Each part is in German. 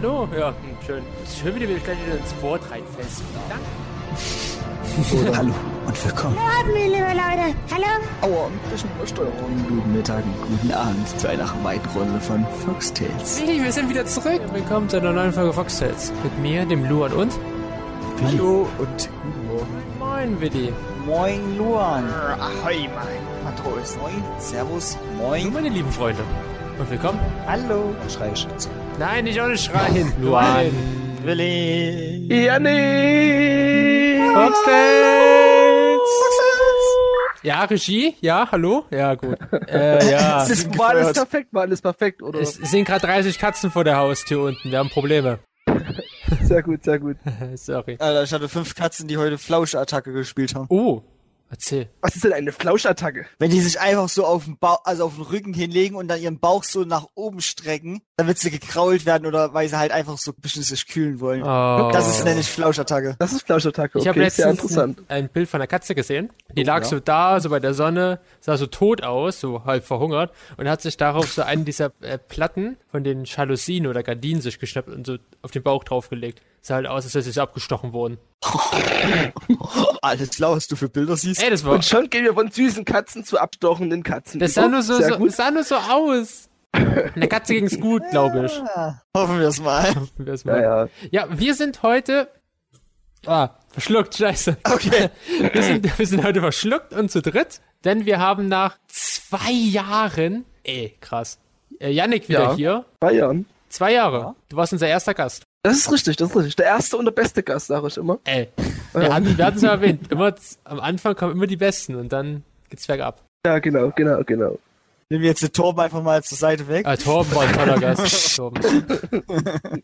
hallo. Ja, schön. Schön, wie du mich gleich wieder ins Wort reinfällst. Danke. Hallo und willkommen. Abend, liebe Leute. Hallo? Aua, ein bisschen Übersteuerung. Guten Mittag und guten Abend zu einer weiteren Runde von Foxtails. Hey, wir sind wieder zurück. Willkommen zu einer neuen Folge Foxtails. Mit mir, dem Luan und... Hallo und guten Morgen. Moin, Willi. Moin, Luan. Ahoi, mein Matros. Moin, Servus, Hallo, moin. meine lieben Freunde. Und willkommen. Hallo. Schrei ich dazu. Nein, nicht ohne Schreien. Luan. Willi. Janni! Foxtails. Ja, Regie? Ja, hallo? Ja, gut. Äh, ja. Es ist, war alles perfekt, war alles perfekt, oder? Es sind gerade 30 Katzen vor der Haustür unten. Wir haben Probleme. Sehr gut, sehr gut. Sorry. Alter, ich hatte fünf Katzen, die heute Flauschattacke gespielt haben. Oh, erzähl. Was ist denn eine Flauschattacke? Wenn die sich einfach so auf den Bauch, also auf den Rücken hinlegen und dann ihren Bauch so nach oben strecken, dann wird sie gekrault werden oder weil sie halt einfach so ein bisschen sich kühlen wollen. Oh. Das ist nenne ich Flauschattacke. Das ist Flauschattacke, Ich habe okay, letztens interessant. ein, ein Bild von einer Katze gesehen. Die lag ja. so da, so bei der Sonne, sah so tot aus, so halb verhungert und hat sich darauf so einen dieser äh, Platten von den Jalousien oder Gardinen sich geschnappt und so auf den Bauch draufgelegt. Sah halt aus, als wäre sie abgestochen worden. Alles klar, was du für Bilder siehst. Ey, das war, Und schon gehen wir von süßen Katzen zu abstochenden Katzen. das sah nur so, so, sah nur so aus. Der Katze ging's gut, glaube ich. Ja, hoffen wir es mal. Wir es Ja, mal. ja. Ja, wir sind heute. Ah, verschluckt, scheiße. Okay. Wir sind, wir sind heute verschluckt und zu dritt, denn wir haben nach zwei Jahren. Ey, krass. Äh, Yannick wieder Ja. hier. Zwei Jahren. Zwei Jahre. Du warst unser erster Gast. Das ist richtig, das ist richtig. Der erste und der beste Gast, sage ich immer. Ey, wir hatten wir hatten es ja erwähnt. Immer, am Anfang kommen immer die Besten und dann geht's bergab. Ja, genau, genau, genau. Nehmen wir jetzt den Torben einfach mal zur Seite weg. Ah, Torben war ein toller Gast. Torben.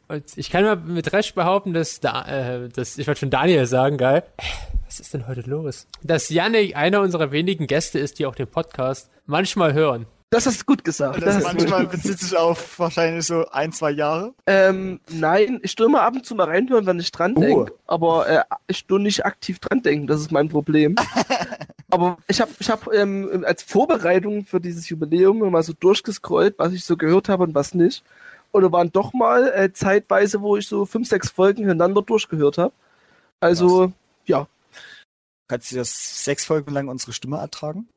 Und ich kann mal mit Recht behaupten, dass, da, äh, dass ich wollte schon Daniel sagen, geil. Äh, Was ist denn heute los? Dass Yannick einer unserer wenigen Gäste ist, die auch den Podcast manchmal hören. Das hast du gut gesagt. Das du manchmal gut- bezieht sich auf wahrscheinlich so ein, zwei Jahre. Ähm, nein, ich tue immer ab und zu mal reinhören, wenn ich dran denke. Oh. Aber äh, ich tue nicht aktiv dran denken, das ist mein Problem. aber ich habe ich hab, ähm, als Vorbereitung für dieses Jubiläum mal so durchgescrollt, was ich so gehört habe und was nicht. Und da waren doch mal äh, zeitweise, wo ich so fünf, sechs Folgen hintereinander durchgehört habe. Also, ja. Kannst du das sechs Folgen lang unsere Stimme ertragen?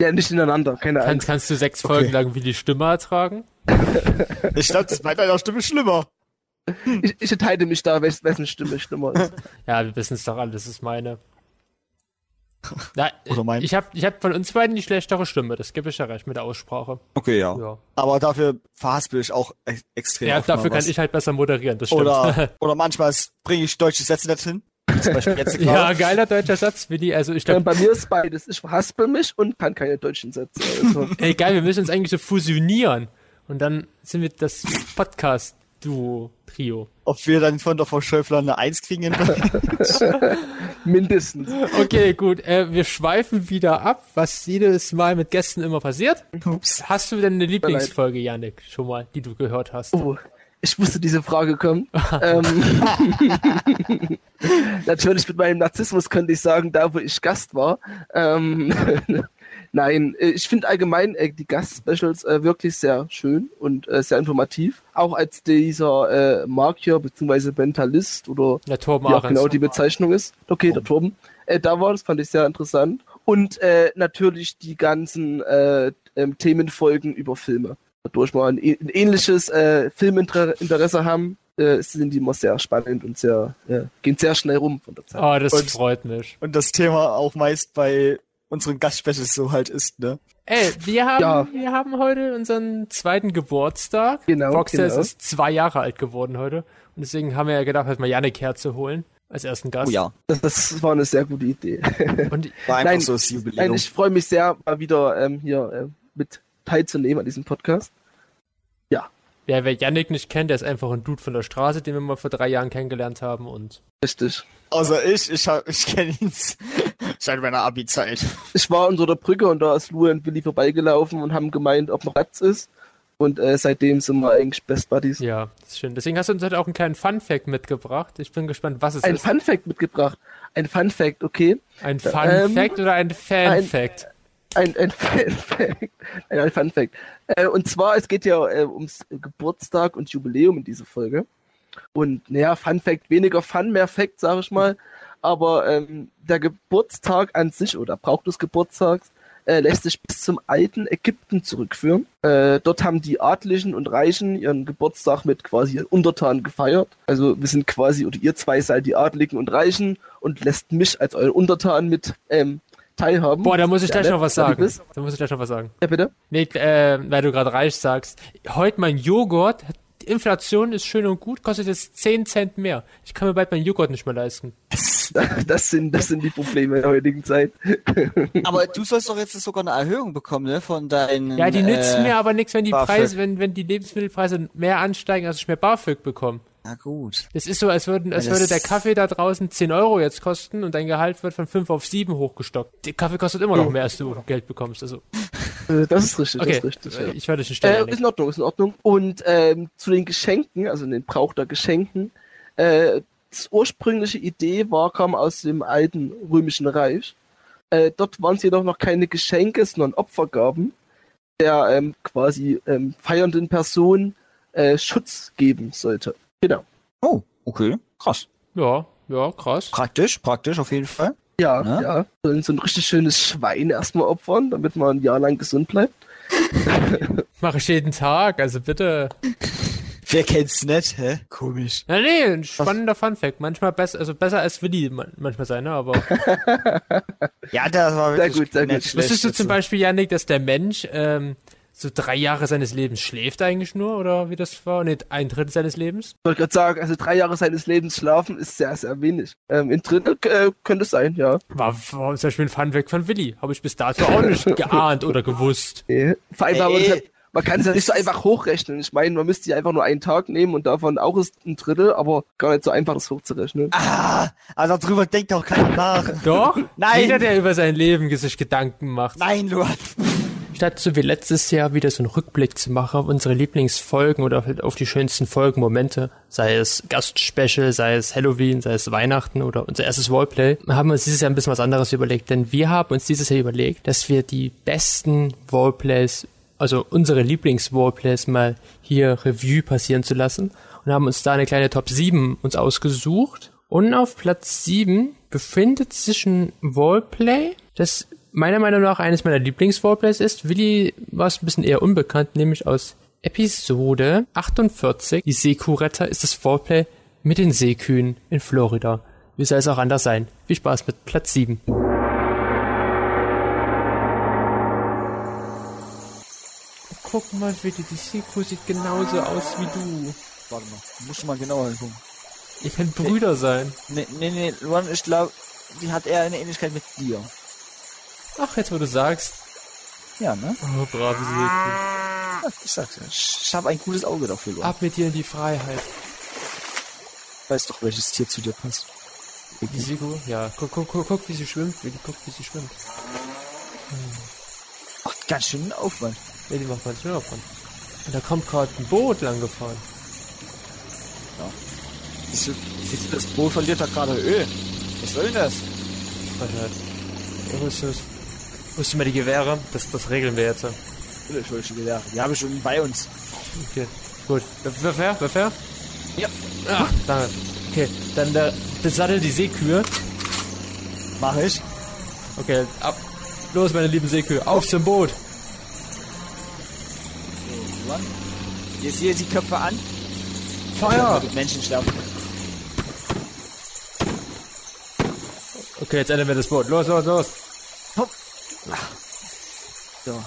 Ja, nicht ineinander, keine Kannst, Angst. kannst du sechs Okay. Folgen lang wie die Stimme ertragen? Ich glaube, das ist bei deiner Stimme schlimmer. Ich, ich enthalte mich da, wes- wessen Stimme schlimmer ist. Ja, wir wissen es doch alle, das ist meine. Na, Oder mein- Ich habe ich hab von uns beiden die schlechtere Stimme, das gebe ich ja recht mit der Aussprache. Okay, ja. Ja, Aber dafür verhaspel ich auch e extrem. ja oft mal dafür kann was. ich halt besser moderieren, das stimmt. Oder, oder manchmal bringe ich deutsche Sätze nicht hin. Zum Beispiel jetzt ja, geiler deutscher Satz, Willi. Also ich Ähm, glaube, bei mir ist beides. Ich verhaspel mich und kann keine deutschen Sätze. Also, ey geil, wir müssen uns eigentlich so fusionieren. Und dann sind wir das Podcast-Duo-Trio. Ob wir dann von der Frau Schäufler eine Eins kriegen. in- mindestens. Okay, gut. Äh, wir schweifen wieder ab, was jedes Mal mit Gästen immer passiert. Ups. Hast du denn eine Lieblingsfolge, Yannick, schon mal, die du gehört hast? Oh, ich wusste, diese Frage kommt. ähm, natürlich mit meinem Narzissmus könnte ich sagen, da wo ich Gast war. Ähm, Nein, äh, ich finde allgemein äh, die Gast-Specials äh, wirklich sehr schön und äh, sehr informativ. Auch als dieser äh, Markier bzw. Mentalist oder Der Torben wie genau die Bezeichnung ist. Okay, der Torben. Äh, da war, das fand ich sehr interessant. Und äh, natürlich die ganzen äh, ähm, Themenfolgen über Filme. Dadurch mal ein, ein ähnliches äh, Filminteresse haben, äh, sind die immer sehr spannend und sehr, äh, gehen sehr schnell rum von der Zeit. Oh, das Und- freut mich. Und das Thema auch meist bei unseren Gastspecials so halt ist, ne? Ey, wir haben, Ja. wir haben heute unseren zweiten Geburtstag. Genau, Foxtales genau. ist zwei Jahre alt geworden heute. Und deswegen haben wir ja gedacht, halt mal Yannick herzuholen als ersten Gast. Oh ja. Das, das war eine sehr gute Idee. Und War einfach Nein, so das Nein, Jubiläum. ich freue mich sehr, mal wieder ähm, hier äh, mit teilzunehmen an diesem Podcast. wer, wer Yannick nicht kennt, der ist einfach ein Dude von der Straße, den wir mal vor drei Jahren kennengelernt haben. Und Richtig. Außer ich, ich, hab- ich kenne ihn seit meiner Abi-Zeit. Ich war unter der Brücke und da ist Lou und Willi vorbeigelaufen und haben gemeint, ob noch Platz ist. Und äh, seitdem sind wir eigentlich Best Buddies. ja, das ist schön. Deswegen hast du uns heute auch einen kleinen Fun-Fact mitgebracht. Ich bin gespannt, was es Ein ist. Fun Fact mitgebracht. Ein Fun Fact, okay. Ein Ähm, Fun-Fact oder ein Fan-Fact? Ein, ein Fun Fact. Ein, ein Fun Fact. Äh, und zwar, es geht ja äh, ums Geburtstag und Jubiläum in dieser Folge. Und naja, Fun Fact, weniger Fun, mehr Fact, sage ich mal. Aber ähm, der Geburtstag an sich oder Brauch des Geburtstags äh, lässt sich bis zum alten Ägypten zurückführen. Äh, dort haben die Adligen und Reichen ihren Geburtstag mit quasi ihren Untertanen gefeiert. Also wir sind quasi, oder ihr zwei seid die Adligen und Reichen und lässt mich als euren Untertan mit ähm, teilhaben. Boah, da muss ich gleich noch was sagen. bist. Da muss ich gleich noch was sagen. Ja, bitte? Nee, äh, weil du gerade reich sagst. Heute mein Joghurt, die Inflation ist schön und gut, kostet jetzt 10 Cent mehr. Ich kann mir bald meinen Joghurt nicht mehr leisten. Das sind, das sind die Probleme in der heutigen Zeit. Aber du sollst doch jetzt sogar eine Erhöhung bekommen, ne? Von deinen. Ja, die nützen äh, mir aber nichts, wenn die BAföG. Preise, wenn, wenn die Lebensmittelpreise mehr ansteigen, als ich mehr BAföG bekomme. Na gut. Das ist so, als, würden, als würde der Kaffee da draußen 10 Euro jetzt kosten und dein Gehalt wird von 5 auf 7 hochgestockt. Der Kaffee kostet immer noch mehr, als du Geld bekommst. Also, Äh, Das ist richtig, okay, das ist richtig. Ja. ich werde dich stellen. Äh, ist in Ordnung, ist in Ordnung. Und ähm, zu den Geschenken, also den Brauch der Geschenken, äh, das ursprüngliche Idee war, kam aus dem alten römischen Reich. Äh, dort waren es jedoch noch keine Geschenke, sondern Opfergaben, der ähm, quasi ähm, feiernden Person äh, Schutz geben sollte. Genau. Oh, okay. Krass. Ja, ja, krass. Praktisch, praktisch auf jeden Fall. Ja, Ja. ja. Sollen so ein richtig schönes Schwein erstmal opfern, damit man ein Jahr lang gesund bleibt. Mache ich jeden Tag, also bitte. Wer kennt's nicht, hä? Komisch. Na nee, ein spannender Funfact. Manchmal besser, also besser als Willi man- manchmal sein, ne? Aber Ja, das war Sehr wirklich gut, sehr gut. schlecht wusstest du zum Beispiel, Janik, dass der Mensch ähm, so drei Jahre seines Lebens schläft eigentlich nur? Oder wie das war? Nee, ein Drittel seines Lebens? Ich wollte gerade sagen, also drei Jahre seines Lebens schlafen ist sehr, sehr wenig. Ähm, in Drittel äh, könnte es sein, ja. War, war zum Beispiel ein Funfact von Willi. Habe ich bis dato auch nicht geahnt oder gewusst. Nee. Vor allem, Ey, weil man, ey. halt, man kann es ja nicht so einfach hochrechnen. Ich meine, man müsste ja einfach nur einen Tag nehmen und davon auch ist ein Drittel, aber gar nicht so einfach, das hochzurechnen. Ah, also darüber denkt auch keiner nach. Doch? Nein. Jeder, der über sein Leben sich Gedanken macht. Nein, Luan. Statt so wie letztes Jahr wieder so einen Rückblick zu machen auf unsere Lieblingsfolgen oder auf die schönsten Folgenmomente, sei es Gastspecial, sei es Halloween, sei es Weihnachten oder unser erstes Roleplay, haben wir uns dieses Jahr ein bisschen was anderes überlegt. Denn wir haben uns dieses Jahr überlegt, dass wir die besten Roleplays, also unsere Lieblings-Roleplays mal hier Revue passieren zu lassen und haben uns da eine kleine Top 7 uns ausgesucht. Und auf Platz 7 befindet sich ein Roleplay, das meiner Meinung nach eines meiner Lieblings-Roleplays ist. Willi war es ein bisschen eher unbekannt, nämlich aus Episode 48. Die Seekuhretter ist das Roleplay mit den Seekühen in Florida. Wie soll es auch anders sein? Viel Spaß mit Platz 7. Guck mal bitte, die Seekuh sieht genauso aus wie du. Warte mal, musst du mal genauer hingucken. Ihr könnt Brüder sein. Nee, nee, nee, Luan, ich glaube, die hat eher eine Ähnlichkeit mit dir. Ach, jetzt wo du sagst. Ja, ne? Oh, Seekuh. Ja, ich sag's ja. Ich habe ein gutes Auge dafür, Luan. Ab mit dir in die Freiheit. Weiß doch, welches Tier zu dir passt. Die Seekuh? Ja, guck, guck, guck, guck, wie sie schwimmt. Guck, wie sie schwimmt. Ach, ganz schön Aufwand. Nee, die macht man schnell davon. Und da kommt gerade ein Boot lang gefahren. Siehst du, siehst du, das Boot verliert da gerade Öl. Was soll denn das? Ja, wo ist ist mal die Gewehre? Das, das regeln wir jetzt. Schon wieder. Die habe ich schon bei uns. Okay, gut. Wer fair? Wer fair? Ja. Ah, danke. Okay, dann der, besattelt die Seekühe. Mach ich. Okay, ab. Los, meine lieben Seekühe, auf zum Boot. Jetzt hier die Köpfe an. Feuer! Menschen sterben. Okay, jetzt ändern wir das Boot. Los, los, los. So,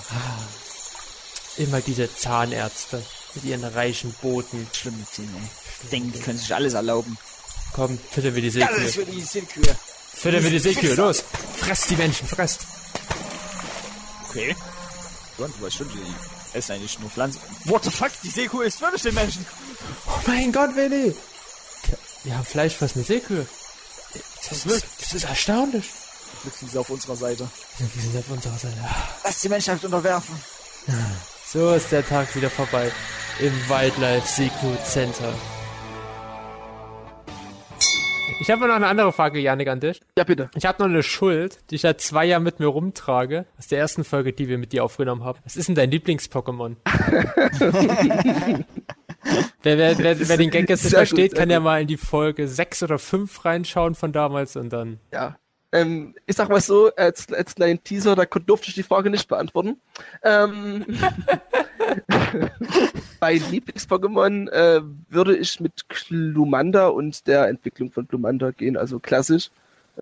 Immer diese Zahnärzte mit ihren reichen Booten. schlimm mit denen, ey. Denken, die können sich alles erlauben. Komm, fütter wir die Seekühe. für die Seekühe. Fütter wir die Seekühe, los. Fresst die Menschen, fresst. Okay. Du weißt schon, die essen eigentlich nur Pflanzen. What the fuck? Die Seekuh ist wirklich den Menschen. Oh mein Gott, Willi. Wir haben Fleischfressende Seekühe. Das ist, das ist erstaunlich. Glück sind sie auf unserer Seite. Wir sind auf unserer Seite. Lass die Menschheit unterwerfen. So ist der Tag wieder vorbei. Im Wildlife Seafood Center. Ich habe noch eine andere Frage, Janik, an dich. Ja, bitte. Ich habe noch eine Schuld, die ich seit zwei Jahren mit mir rumtrage. Aus der ersten Folge, die wir mit dir aufgenommen haben. Was ist denn dein Lieblings-Pokémon? Wer, wer, wer, wer den Gag jetzt nicht versteht, kann ja mal in die Folge 6 oder 5 reinschauen von damals und dann. Ja. Ähm, ich sag mal so, als, als kleinen Teaser, da durfte ich die Frage nicht beantworten. Ähm, bei Lieblings-Pokémon äh, würde ich mit Glumanda und der Entwicklung von Glumanda gehen, also klassisch,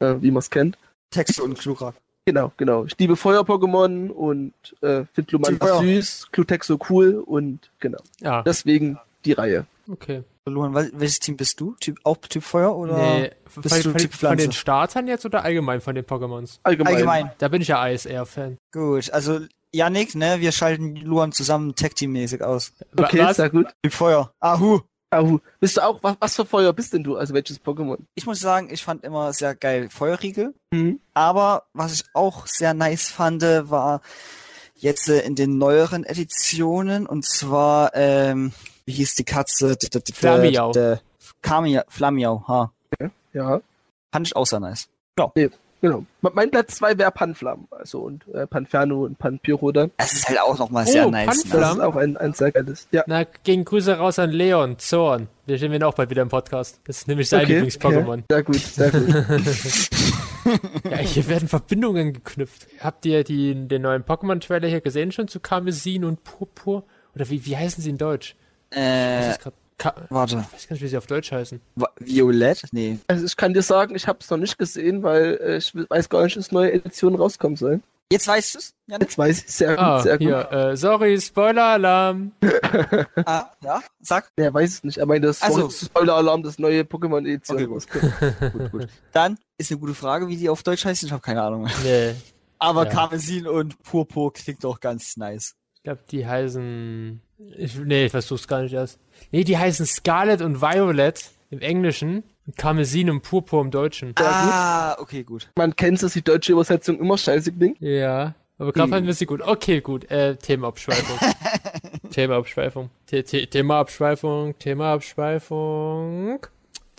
äh, wie man es kennt. Texte und Glurak. Genau, genau. Ich liebe Feuer-Pokémon und äh, finde Glumanda süß, Glutexo cool und genau. Ja, Deswegen die Reihe. okay. Luan, wel- welches Team bist du? Typ, auch Typ Feuer oder? Nee, von, bist du von, Typ von den Pflanze? Startern jetzt oder allgemein von den Pokémons? Allgemein. Allgemein. Da bin ich ja ISR-Fan. Gut, also Yannick, ne, wir schalten Luan zusammen Tag-Team-mäßig aus. Okay, Was? sehr gut. Typ Feuer. Ahu. Ahu. Bist du auch, was, was für Feuer bist denn du? Also welches Pokémon? Ich muss sagen, ich fand immer sehr geil Feuerriegel. Mhm. Aber was ich auch sehr nice fand, war jetzt äh, in den neueren Editionen und zwar, ähm, wie hieß die Katze? Flamiau. Flamiau, ha. Ja. Fand ich auch sehr nice. Genau. Mein Platz 2 wäre Panflam, also und äh, Panferno und Panpyro dann. Das ist halt auch nochmal Oh, sehr nice. Panflam. Ne? Das ist auch ein, ein sehr geiles. Ja. Na, gegen Grüße raus an Leon, Zorn. Wir stehen wir auch bald wieder im Podcast. Das ist nämlich sein Okay, Lieblings-Pokémon. okay. Sehr gut, sehr gut. Ja, hier werden Verbindungen geknüpft. Habt ihr die, den neuen Pokémon-Trailer hier gesehen schon zu Karmesin und Purpur? Oder wie, wie heißen sie in Deutsch? Äh, Ka warte. ich weiß gar nicht, wie sie auf Deutsch heißen. Violett? Nee. Also ich kann dir sagen, ich habe es noch nicht gesehen, weil äh, ich weiß gar nicht, dass neue Editionen rauskommen sollen. Jetzt weißt du's? Janik? Jetzt weiß ich sehr gut, Ah, sehr gut. hier, äh, sorry, Spoiler-Alarm. Ah, ja? Sag. Der weiß es nicht. Er meinte, das Also- Spoiler-Alarm, das neue Pokémon-Edition Okay, gut. rauskommt. Gut, gut. Dann ist eine gute Frage, wie die auf Deutsch heißen. Ich habe keine Ahnung. Nee, Aber Ja. Karmesin und Purpur klingt doch ganz nice. ich glaube, die heißen... Ich, nee, ich versuch's gar nicht erst. Nee, die heißen Scarlet und Violet im Englischen und Karmesin und Purpur im Deutschen. ah, okay, gut. Man kennt es, die deutsche Übersetzung immer scheiße klingt. Ja, aber gerade Hm. fanden wir sie gut. Okay, gut. Äh, Themaabschweifung. Themaabschweifung. The The Themaabschweifung. Themaabschweifung.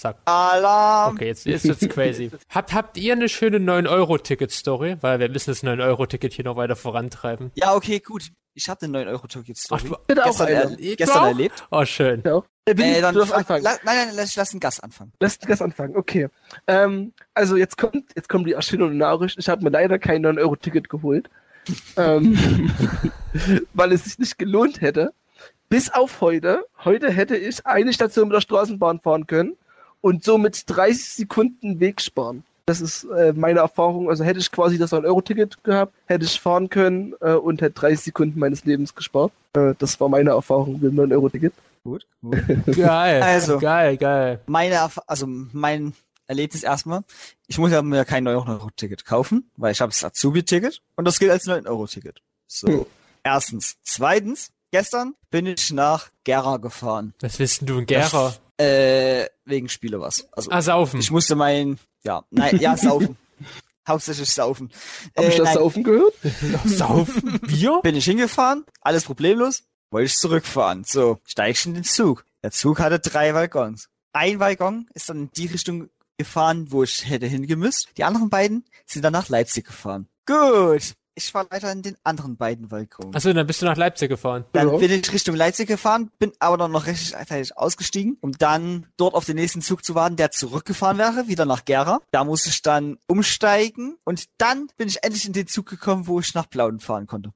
Zack. Alarm! Okay, jetzt, jetzt wird's crazy. Habt, habt ihr eine schöne 9-Euro-Ticket-Story? Weil wir müssen das 9-Euro-Ticket hier noch weiter vorantreiben. Ja, okay, gut. Ich habe den 9 Euro Ticket Story. Ach, du- Bitte auch gestern, eine. er, gestern auch? erlebt. Oh, schön. Ja. Äh, Willi, Äh, dann du anfangen. La, nein, nein, lass, lass den Gast anfangen. Lass den Gast anfangen, okay. Ähm, also jetzt kommt, jetzt kommt die erschütternde Nachricht. Ich habe mir leider kein 9-Euro-Ticket geholt. ähm, weil es sich nicht gelohnt hätte. Bis auf heute. Heute hätte ich eine Station mit der Straßenbahn fahren können und somit 30 Sekunden Weg sparen. Das ist äh, meine Erfahrung. Also hätte ich quasi das 9-Euro-Ticket gehabt, hätte ich fahren können äh, und hätte 30 Sekunden meines Lebens gespart. Äh, das war meine Erfahrung mit dem 9-Euro-Ticket. Gut. gut. Geil. Also. Geil, geil. Meine, Erf- also mein Erlebnis erstmal. Ich muss ja mir kein 9 Euro Ticket kaufen, weil ich habe das Azubi-Ticket und das gilt als 9 Euro Ticket. So. Hm. Erstens. Zweitens. Gestern bin ich nach Gera gefahren. Was willst denn du in Gera? Äh, wegen Spiele was. Also, Ah, saufen. ich musste mein, ja, nein, ja, saufen. Hauptsächlich saufen. Habe ich Äh, das nein, saufen gehört? saufen? Bier? bin ich hingefahren, alles problemlos, wollte ich zurückfahren. So, steig ich in den Zug. Der Zug hatte drei Waggons. Ein Waggon ist dann in die Richtung gefahren, wo ich hätte hingemüsst. Die anderen beiden sind dann nach Leipzig gefahren. Gut. Ich fahre weiter in den anderen beiden Waggons. Achso, dann bist du nach Leipzig gefahren. Dann Ja. bin ich Richtung Leipzig gefahren, bin aber dann noch rechtzeitig ausgestiegen, um dann dort auf den nächsten Zug zu warten, der zurückgefahren wäre, wieder nach Gera. Da musste ich dann umsteigen und dann bin ich endlich in den Zug gekommen, wo ich nach Plauen fahren konnte.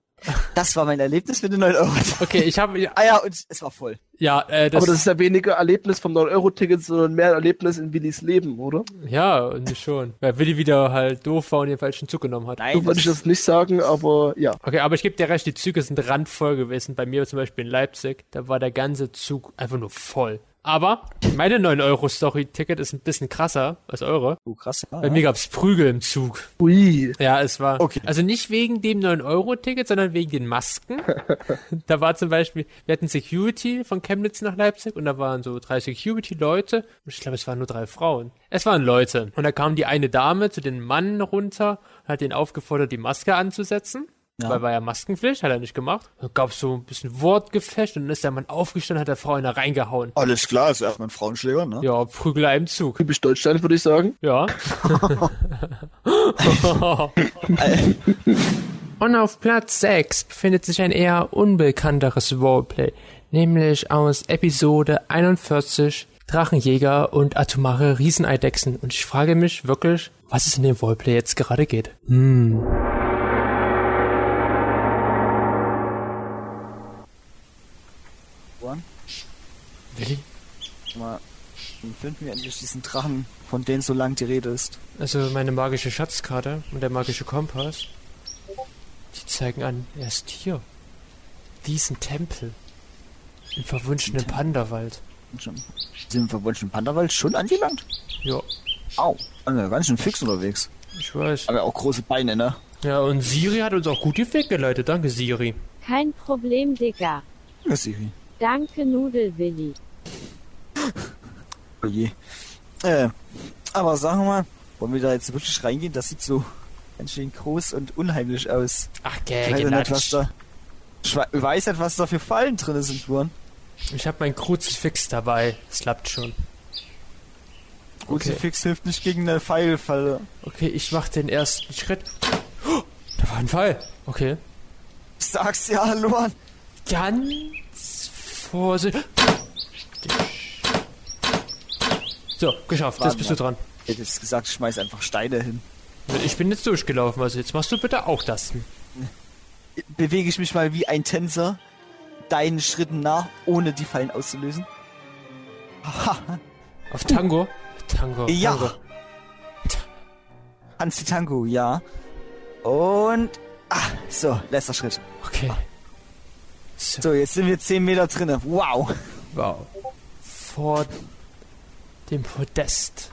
Das war mein Erlebnis mit den 9 Euro. Okay, ich habe Ah ja, und es war voll. ja, äh, das, Aber das ist ja weniger Erlebnis vom 9-Euro-Ticket, sondern mehr Erlebnis in Willis Leben, oder? ja, und schon. Weil Willi wieder halt doof war und den falschen Zug genommen hat. Nein, So würde ich das nicht sagen, aber ja. Okay, aber ich gebe dir recht, die Züge sind randvoll gewesen. Bei mir zum Beispiel in Leipzig, da war der ganze Zug einfach nur voll. Aber meine 9-Euro-Story-Ticket ist ein bisschen krasser als eure. Oh, krass. Ja, Bei mir gab's Prügel im Zug. Ui. Ja, es war. Okay. Also nicht wegen dem 9-Euro-Ticket, sondern wegen den Masken. da war zum Beispiel, wir hatten Security von Chemnitz nach Leipzig und da waren so drei Security-Leute. Und ich glaube, es waren nur drei Frauen. Es waren Leute. Und da kam die eine Dame zu den Mann runter und hat ihn aufgefordert, die Maske anzusetzen. Ja. Weil war ja Maskenpflicht, hat er nicht gemacht. Da gab so ein bisschen Wortgefecht und dann ist der Mann aufgestanden, hat der Frau in reingehauen. Alles klar, ist erstmal ein Frauenschläger, ne? Ja, Prügler im Zug. Typisch Deutschland, würde ich sagen. Ja. Und auf Platz 6 befindet sich ein eher unbekannteres Roleplay, nämlich aus Episode 41 Drachenjäger und atomare Rieseneidechsen. Und ich frage mich wirklich, was es in dem Roleplay jetzt gerade geht. Hm. Juan, Willi? mal, dann finden wir endlich diesen Drachen, von dem so lang die Rede ist. Also meine magische Schatzkarte und der magische Kompass, die zeigen an, er ist hier. Diesen Tempel. Im verwunschenen Pandawald. Und schon, sind im verwunschenen Pandawald schon angelangt? Ja, Au, also ganz schön fix unterwegs. ich weiß. Aber auch große Beine, ne? Ja, und Siri hat uns auch gut den Weg geleitet. Danke, Siri. Kein Problem, Digga. Ja, Siri. Danke, Nudelwilli. Oh je. Äh, aber sagen wir mal, wollen wir da jetzt wirklich reingehen? Das sieht so ganz schön groß und unheimlich aus. Ach, Ich weiß ja nicht, was da. Ich we- weiß nicht, was da für Fallen drin sind, Juan. Ich habe mein Kruzifix dabei. Es klappt schon. Kruzifix hilft nicht gegen eine Pfeilfalle. Okay, ich mach den ersten Schritt. Oh, da war ein Fall. Okay. Ich sag's ja, Luan. Ganz vorsichtig. So, geschafft. Jetzt bist du dran. Ich hätte jetzt gesagt, ich schmeiß einfach Steine hin. Ich bin jetzt durchgelaufen, also jetzt machst du bitte auch das. Bewege ich mich mal wie ein Tänzer deinen Schritten nach, ohne die Fallen auszulösen? Auf Tango? Tango. Ja. Tango. Hansi Tango, ja. Und. Ah, so, letzter Schritt. Okay. So, So, jetzt sind wir 10 Meter drinnen. Wow. wow. Vor dem Podest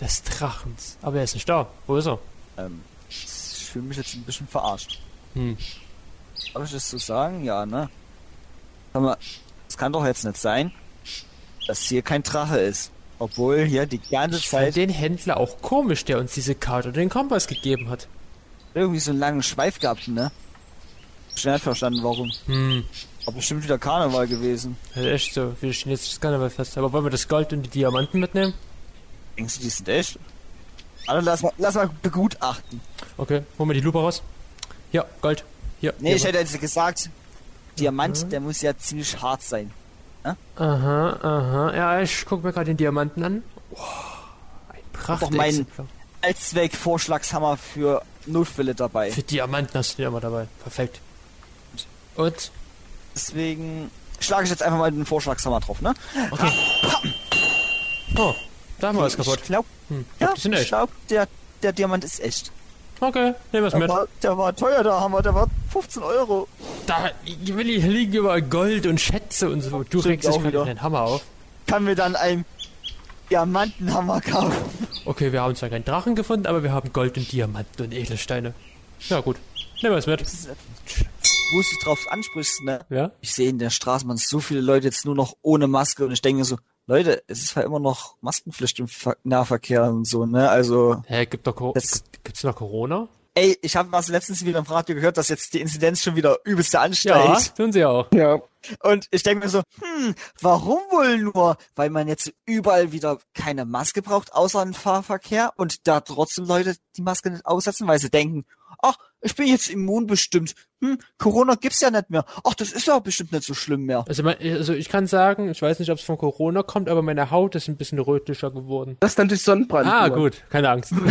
des Drachens. Aber er ist nicht da. Wo ist er? Ähm, ich fühle mich jetzt ein bisschen verarscht. Hm. Darf ich das so sagen? Ja, ne? Sag mal, es kann doch jetzt nicht sein, dass hier kein Drache ist. Obwohl hier die ganze Ich Zeit den Händler auch komisch, der uns diese Karte und den Kompass gegeben hat. irgendwie so einen langen Schweif gehabt, ne? Nicht verstanden, warum. Hm. Aber bestimmt wieder Karneval gewesen. Das ist echt so. Wir stehen jetzt das Karneval fest. Aber wollen wir das Gold und die Diamanten mitnehmen? Denkst du, die sind echt? Also lass mal, lass mal begutachten. Okay, holen wir die Lupe raus. Ja, Gold. Hier. Nee, ich Diamant. hätte jetzt gesagt, Diamant, der muss ja ziemlich hart sein. Aha, aha. Ja, ich guck mir gerade den Diamanten an. Oh, ein Doch mein- Prachtexemplar. Als Zweck Vorschlagshammer für Notfälle dabei. Für Diamanten hast du den immer dabei. Perfekt. Und? Deswegen schlage ich jetzt einfach mal den Vorschlagshammer drauf, ne? Okay. Oh, da haben wir was kaputt. Ich glaub, Hm. ja, ich echt. glaub, der, der Diamant ist echt. Okay, nehmen wir es mit. war, der war teuer, der Hammer, der war 15 Euro. Da Willi, liegen überall Gold und Schätze und so. Du regst dich gerade wieder. deinen Hammer auf. Kann mir dann ein Diamantenhammer kaufen. Okay, wir haben zwar keinen Drachen gefunden, aber wir haben Gold und Diamanten und Edelsteine. Ja gut, nehmen wir es mit. Wo du drauf ansprichst, ne? Ja? Ich sehe in der Straßenbahn so viele Leute jetzt nur noch ohne Maske und ich denke mir so, Leute, es ist zwar immer noch Maskenpflicht im Ver Nahverkehr und so, ne? Also, Hä, gibt doch Das- gibt's noch Corona? ey, ich habe was letztens wieder im Radio gehört, dass jetzt die Inzidenz schon wieder übelst Ja, ansteigt. tun sie auch. Ja. Und ich denke mir so, hm, warum wohl nur? Weil man jetzt überall wieder keine Maske braucht, außer im Fahrverkehr und da trotzdem Leute die Maske nicht aussetzen, weil sie denken, ich bin jetzt immunbestimmt. Hm, Corona gibt's ja nicht mehr. Ach, das ist ja bestimmt nicht so schlimm mehr. Also, mein, also ich kann sagen, ich weiß nicht, ob es von Corona kommt, aber meine Haut ist ein bisschen rötlicher geworden. Das ist dann durch Sonnenbrand. Ah, nur. gut, keine Angst.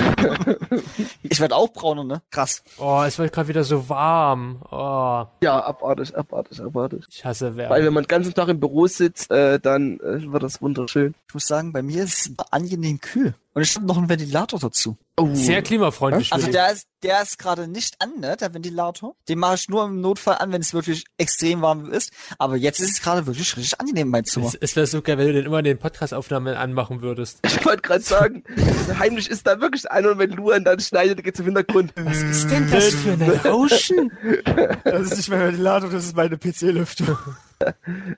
Ich werde auch brauner, ne? Krass. Oh, es wird gerade wieder so warm. Oh, Ja, abartig, abartig, abartig. ich hasse Weil Wärme. wenn man den ganzen Tag im Büro sitzt, äh, dann äh, wird das wunderschön. Ich muss sagen, bei mir ist es angenehm kühl. Und ich habe noch einen Ventilator dazu. Oh. Sehr klimafreundlich. Also der ist, der ist gerade nicht an, ne, der Ventilator. Den mache ich nur im Notfall an, wenn es wirklich extrem warm ist. Aber jetzt ist es gerade wirklich richtig angenehm, mein Zimmer. es, es wäre so geil, wenn du den immer in den Podcast-Aufnahmen anmachen würdest. Ich wollte gerade sagen, heimlich ist da wirklich einer und wenn Luan dann schneidet, geht's im Hintergrund. Was ist denn das für ein Rauschen? Das ist nicht mein Ventilator, das ist meine PC-Lüftung.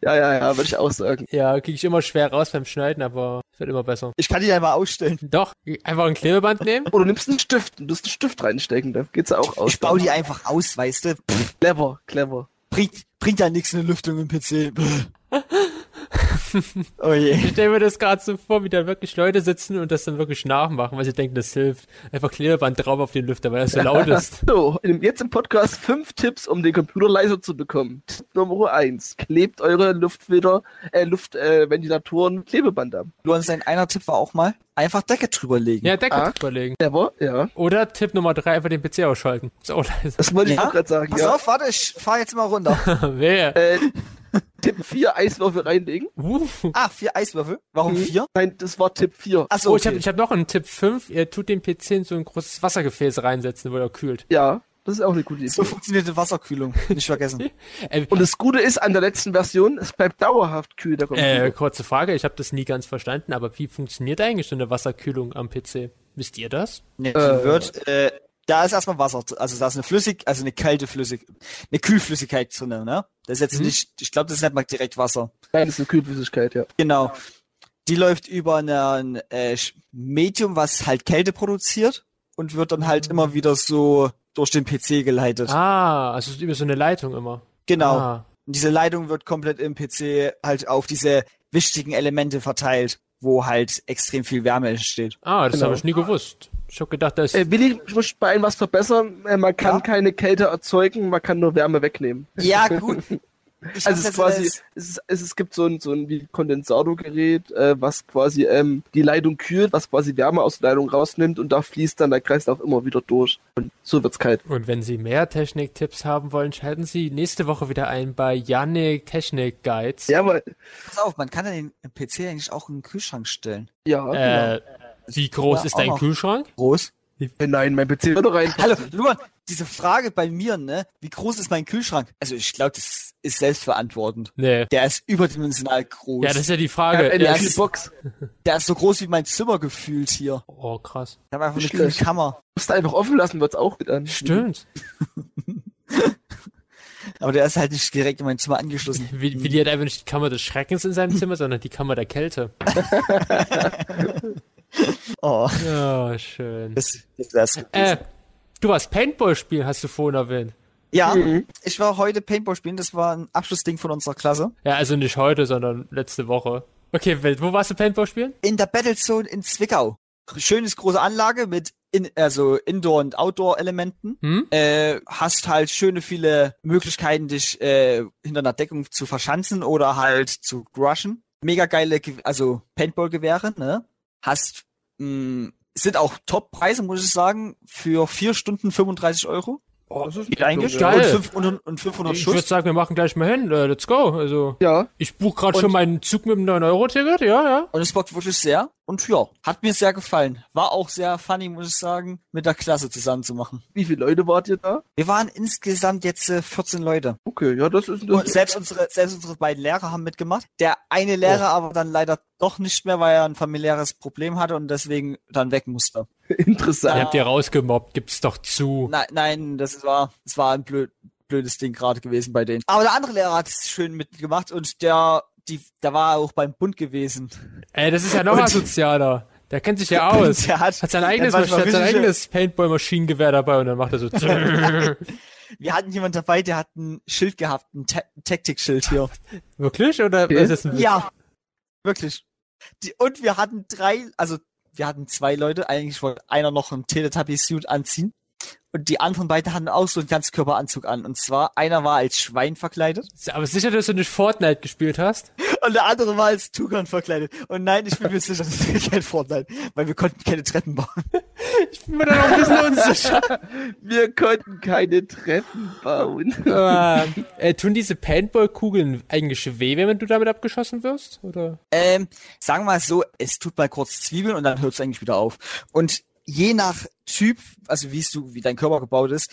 Ja, ja, ja, würde ich auch sagen. Ja, kriege ich immer schwer raus beim Schneiden, aber es wird immer besser. Ich kann die ja mal ausstellen. Doch, einfach ein Klebeband nehmen. Oder du nimmst einen Stift und du einen Stift reinstecken, da geht's auch aus. Ich baue die einfach aus, weißt du. Pff, Clever, clever. bringt, bringt ja nichts eine Lüftung im PC. Oh je. Ich stelle mir das gerade so vor, wie da wirklich Leute sitzen und das dann wirklich nachmachen, weil sie denken, das hilft. Einfach Klebeband drauf auf den Lüfter, weil er so laut ist. So, jetzt im Podcast fünf Tipps, um den Computer leiser zu bekommen. Tipp Nummer eins: Klebt eure Luftfilter, äh, Luftventilatoren äh, Klebeband ab. Luan, sein einer Tipp war auch mal, einfach Decke drüber legen. Ja, Decke Ah. drüberlegen. Never? Ja. Oder Tipp Nummer drei, einfach den PC ausschalten. Ist auch leise. Das wollte ich Ja? auch gerade sagen, Pass ja. auf, warte, ich fahr jetzt mal runter. Wer? Äh, Tipp 4, Eiswürfel reinlegen. Uh. ah, vier Eiswürfel. Warum Mhm. vier? Nein, das war Tipp 4. Achso, Oh, ich okay. habe ich hab noch einen Tipp 5. Ihr tut den PC in so ein großes Wassergefäß reinsetzen, wo er kühlt. Ja, das ist auch eine gute Idee. so funktioniert die Wasserkühlung. Nicht vergessen. Äh, Und das Gute ist an der letzten Version, es bleibt dauerhaft kühl, der Computer. äh, kurze Frage, ich habe das nie ganz verstanden, aber wie funktioniert eigentlich so eine Wasserkühlung am PC? Wisst ihr das? Nee, die Äh. wird, äh, da ist erstmal Wasser, also da ist eine Flüssig, also eine kalte Flüssig, eine Kühlflüssigkeit drin, ne? Das ist jetzt Mhm. nicht, ich glaube, das ist nicht mal direkt Wasser. Nein, das ist eine Kühlflüssigkeit, ja. Genau. Die läuft über ein äh, Medium, was halt Kälte produziert und wird dann halt immer wieder so durch den PC geleitet. Ah, also es ist über so eine Leitung immer. Genau. Ah. Und diese Leitung wird komplett im PC halt auf diese wichtigen Elemente verteilt, wo halt extrem viel Wärme entsteht. Ah, das Genau. habe ich nie gewusst. Ich habe gedacht, das Äh, Willi, ich muss bei Ihnen was verbessern. Äh, man kann Ja? keine Kälte erzeugen, man kann nur Wärme wegnehmen. Ja, gut. Ich Also es ist quasi, es, ist, es, gibt so ein, so ein wie Kondensatorgerät, äh, was quasi ähm, die Leitung kühlt, was quasi Wärme aus der Leitung rausnimmt und da fließt dann der Kreislauf immer wieder durch. Und so wird's kalt. Und wenn Sie mehr Technik-Tipps haben wollen, schalten Sie nächste Woche wieder ein bei Yannick Technik Guides. Ja, aber Pass auf, man kann ja den PC eigentlich auch in den Kühlschrank stellen. ja, Äh, wie groß Ja, ist dein. Kühlschrank? Groß. Nein, mein PC würde rein. Hallo, Luan, diese Frage bei mir, ne? Wie groß ist mein Kühlschrank? Also ich glaube, das ist selbstverantwortend. Nee. Der ist überdimensional groß. Ja, das ist ja die Frage. Ja, Kühlbox. der ist so groß wie mein Zimmer gefühlt hier. oh, krass. Ich habe einfach eine Nicht kühle. Kammer. Musst du einfach offen lassen, wird's auch mit an. Stimmt. Aber der ist halt nicht direkt in mein Zimmer angeschlossen. Wie, wie die hat einfach nicht die Kammer des Schreckens in seinem Zimmer, sondern die Kammer der Kälte. Oh, Ja, schön. das, das wär's. gewesen. Äh, du warst Paintball spielen, hast du vorhin erwähnt. Ja, Mhm. ich war heute Paintball spielen. Das war ein Abschlussding von unserer Klasse. Ja, also nicht heute, sondern letzte Woche. Okay, Welt, wo warst du Paintball spielen? In der Battlezone in Zwickau. Schönes große Anlage mit in, also Indoor- und Outdoor-Elementen. Hm? Äh, hast halt schöne viele Möglichkeiten, dich äh, hinter einer Deckung zu verschanzen oder halt zu rushen. Mega geile, Ge also Paintball-Gewehre, ne? Hast, mh, sind auch Top-Preise, muss ich sagen, für vier Stunden 35 Euro. Oh, Das ist Geht eigentlich. Geil. Und, und, und 500 ich würde Schuss. sagen, wir machen gleich mal hin. Äh, let's go. Also, Ja, ich buche gerade schon meinen Zug mit dem 9-Euro-Ticket. Ja, ja. Und es bockt wirklich sehr. Und ja, hat mir sehr gefallen. War auch sehr funny, muss ich sagen, mit der Klasse zusammen zu machen. wie viele Leute wart ihr da? Wir waren insgesamt jetzt äh, 14 Leute. Okay, ja, das ist Und das selbst unsere, selbst unsere beiden Lehrer haben mitgemacht. Der eine Lehrer aber dann leider doch nicht mehr, weil er ein familiäres Problem hatte und deswegen dann weg musste. Interessant. Ihr habt ihr rausgemobbt, gibt's doch zu. Nein, nein, das war, das war ein blöd, blödes Ding gerade gewesen bei denen. Aber der andere Lehrer hat es schön mitgemacht und der, die, der war auch beim Bund gewesen. Ey, das ist ja noch Und- asozialer. Der kennt sich ja aus. Der hat, Hat sein eigenes, hat sein eigenes Paintball-Maschinengewehr dabei und dann macht er so. Wir hatten jemand dabei, der hat ein Schild gehabt, ein Ta Taktikschild hier. Wirklich? Oder Okay. ist das ein Witz? Ja, wirklich. Die, und wir hatten drei, also wir hatten zwei Leute, eigentlich wollte einer noch einen Teletubby-Suit anziehen. Und die anderen beiden hatten auch so einen Ganzkörperanzug an. Und zwar, einer war als Schwein verkleidet Aber sicher, dass du nicht Fortnite gespielt hast? und der andere war als Tukan verkleidet. Und nein, ich bin mir sicher, das ist kein Vorteil, weil wir konnten keine Treppen bauen. Ich bin mir da noch ein bisschen unsicher. Wir konnten keine Treppen bauen. Aber, äh, tun diese Paintball-Kugeln eigentlich weh, wenn du damit abgeschossen wirst? Oder? Ähm, sagen wir mal so, es tut mal kurz Zwiebeln und dann hört es eigentlich wieder auf. Und je nach Typ, also wie du, wie dein Körper gebaut ist,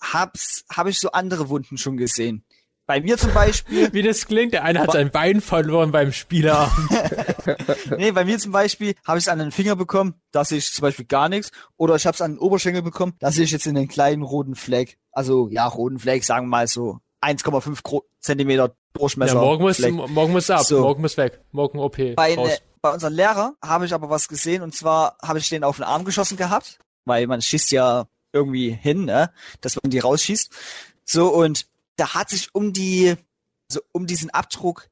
hab's, habe ich so andere Wunden schon gesehen. Bei mir zum Beispiel, Wie das klingt, der eine hat sein Bein verloren beim Spieleabend. nee, bei mir zum Beispiel habe ich es an den Finger bekommen, da sehe ich zum Beispiel gar nichts. Oder ich habe es an den Oberschenkel bekommen, da sehe ich jetzt in den kleinen roten Fleck. Also ja, roten Fleck, sagen wir mal so 1,5 Gro- Zentimeter Durchmesser. Ja, morgen muss, morgen muss ab, So. morgen muss weg, morgen OP. Bei, ne, bei unserem Lehrer habe ich aber was gesehen und zwar habe ich den auf den Arm geschossen gehabt, weil man schießt ja irgendwie hin, ne, dass man die rausschießt. So und da hat sich um die, so um diesen Abdruck